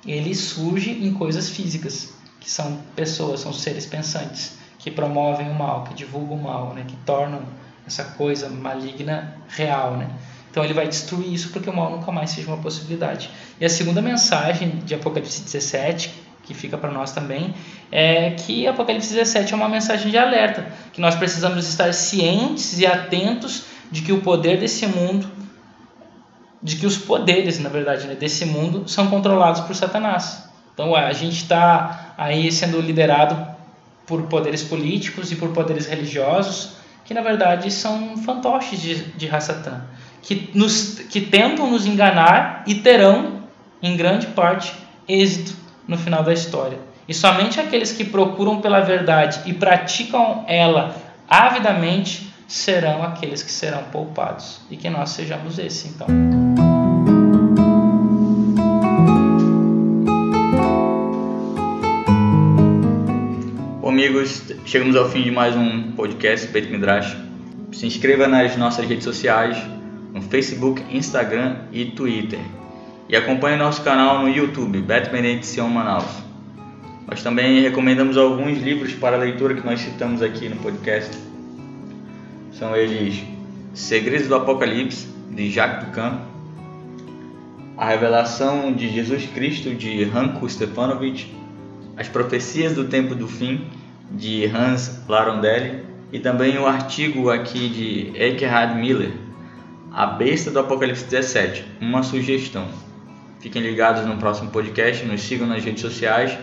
ele surge em coisas físicas, que são pessoas, são seres pensantes, que promovem o mal, que divulgam o mal, né? que tornam essa coisa maligna real, né? Então ele vai destruir isso porque o mal nunca mais seja uma possibilidade. E a segunda mensagem de Apocalipse 17, que fica para nós também, é que Apocalipse 17 é uma mensagem de alerta, que nós precisamos estar cientes e atentos de que o poder desse mundo, de que os poderes, na verdade, né, desse mundo são controlados por Satanás. Então a gente está aí sendo liderado por poderes políticos e por poderes religiosos que na verdade são fantoches de, de Hassatan, que, nos, que tentam nos enganar e terão, em grande parte, êxito no final da história. E somente aqueles que procuram pela verdade e praticam ela avidamente serão aqueles que serão poupados. E que nós sejamos esse, então. Amigos, chegamos ao fim de mais um podcast Peito Midrash. Se inscreva nas nossas redes sociais, no Facebook, Instagram e Twitter. E acompanhe nosso canal no YouTube, Beto Benedito Manaus. Nós também recomendamos alguns livros para leitura que nós citamos aqui no podcast. São eles Segredos do Apocalipse, de Jacques Ducan, A Revelação de Jesus Cristo, de Ranko Stefanovic, As Profecias do Tempo do Fim, de Hans Larondelli e também o artigo aqui de Eckhard Miller, A Besta do Apocalipse 17, uma sugestão. Fiquem ligados no próximo podcast, nos sigam nas redes sociais,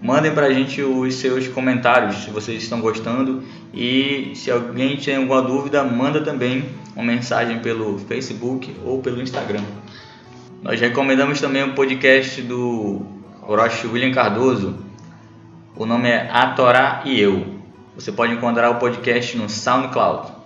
mandem para a gente os seus comentários se vocês estão gostando e se alguém tem alguma dúvida, manda também uma mensagem pelo Facebook ou pelo Instagram. Nós recomendamos também o podcast do Orochi William Cardoso, o nome é A Torá e Eu. Você pode encontrar o podcast no SoundCloud.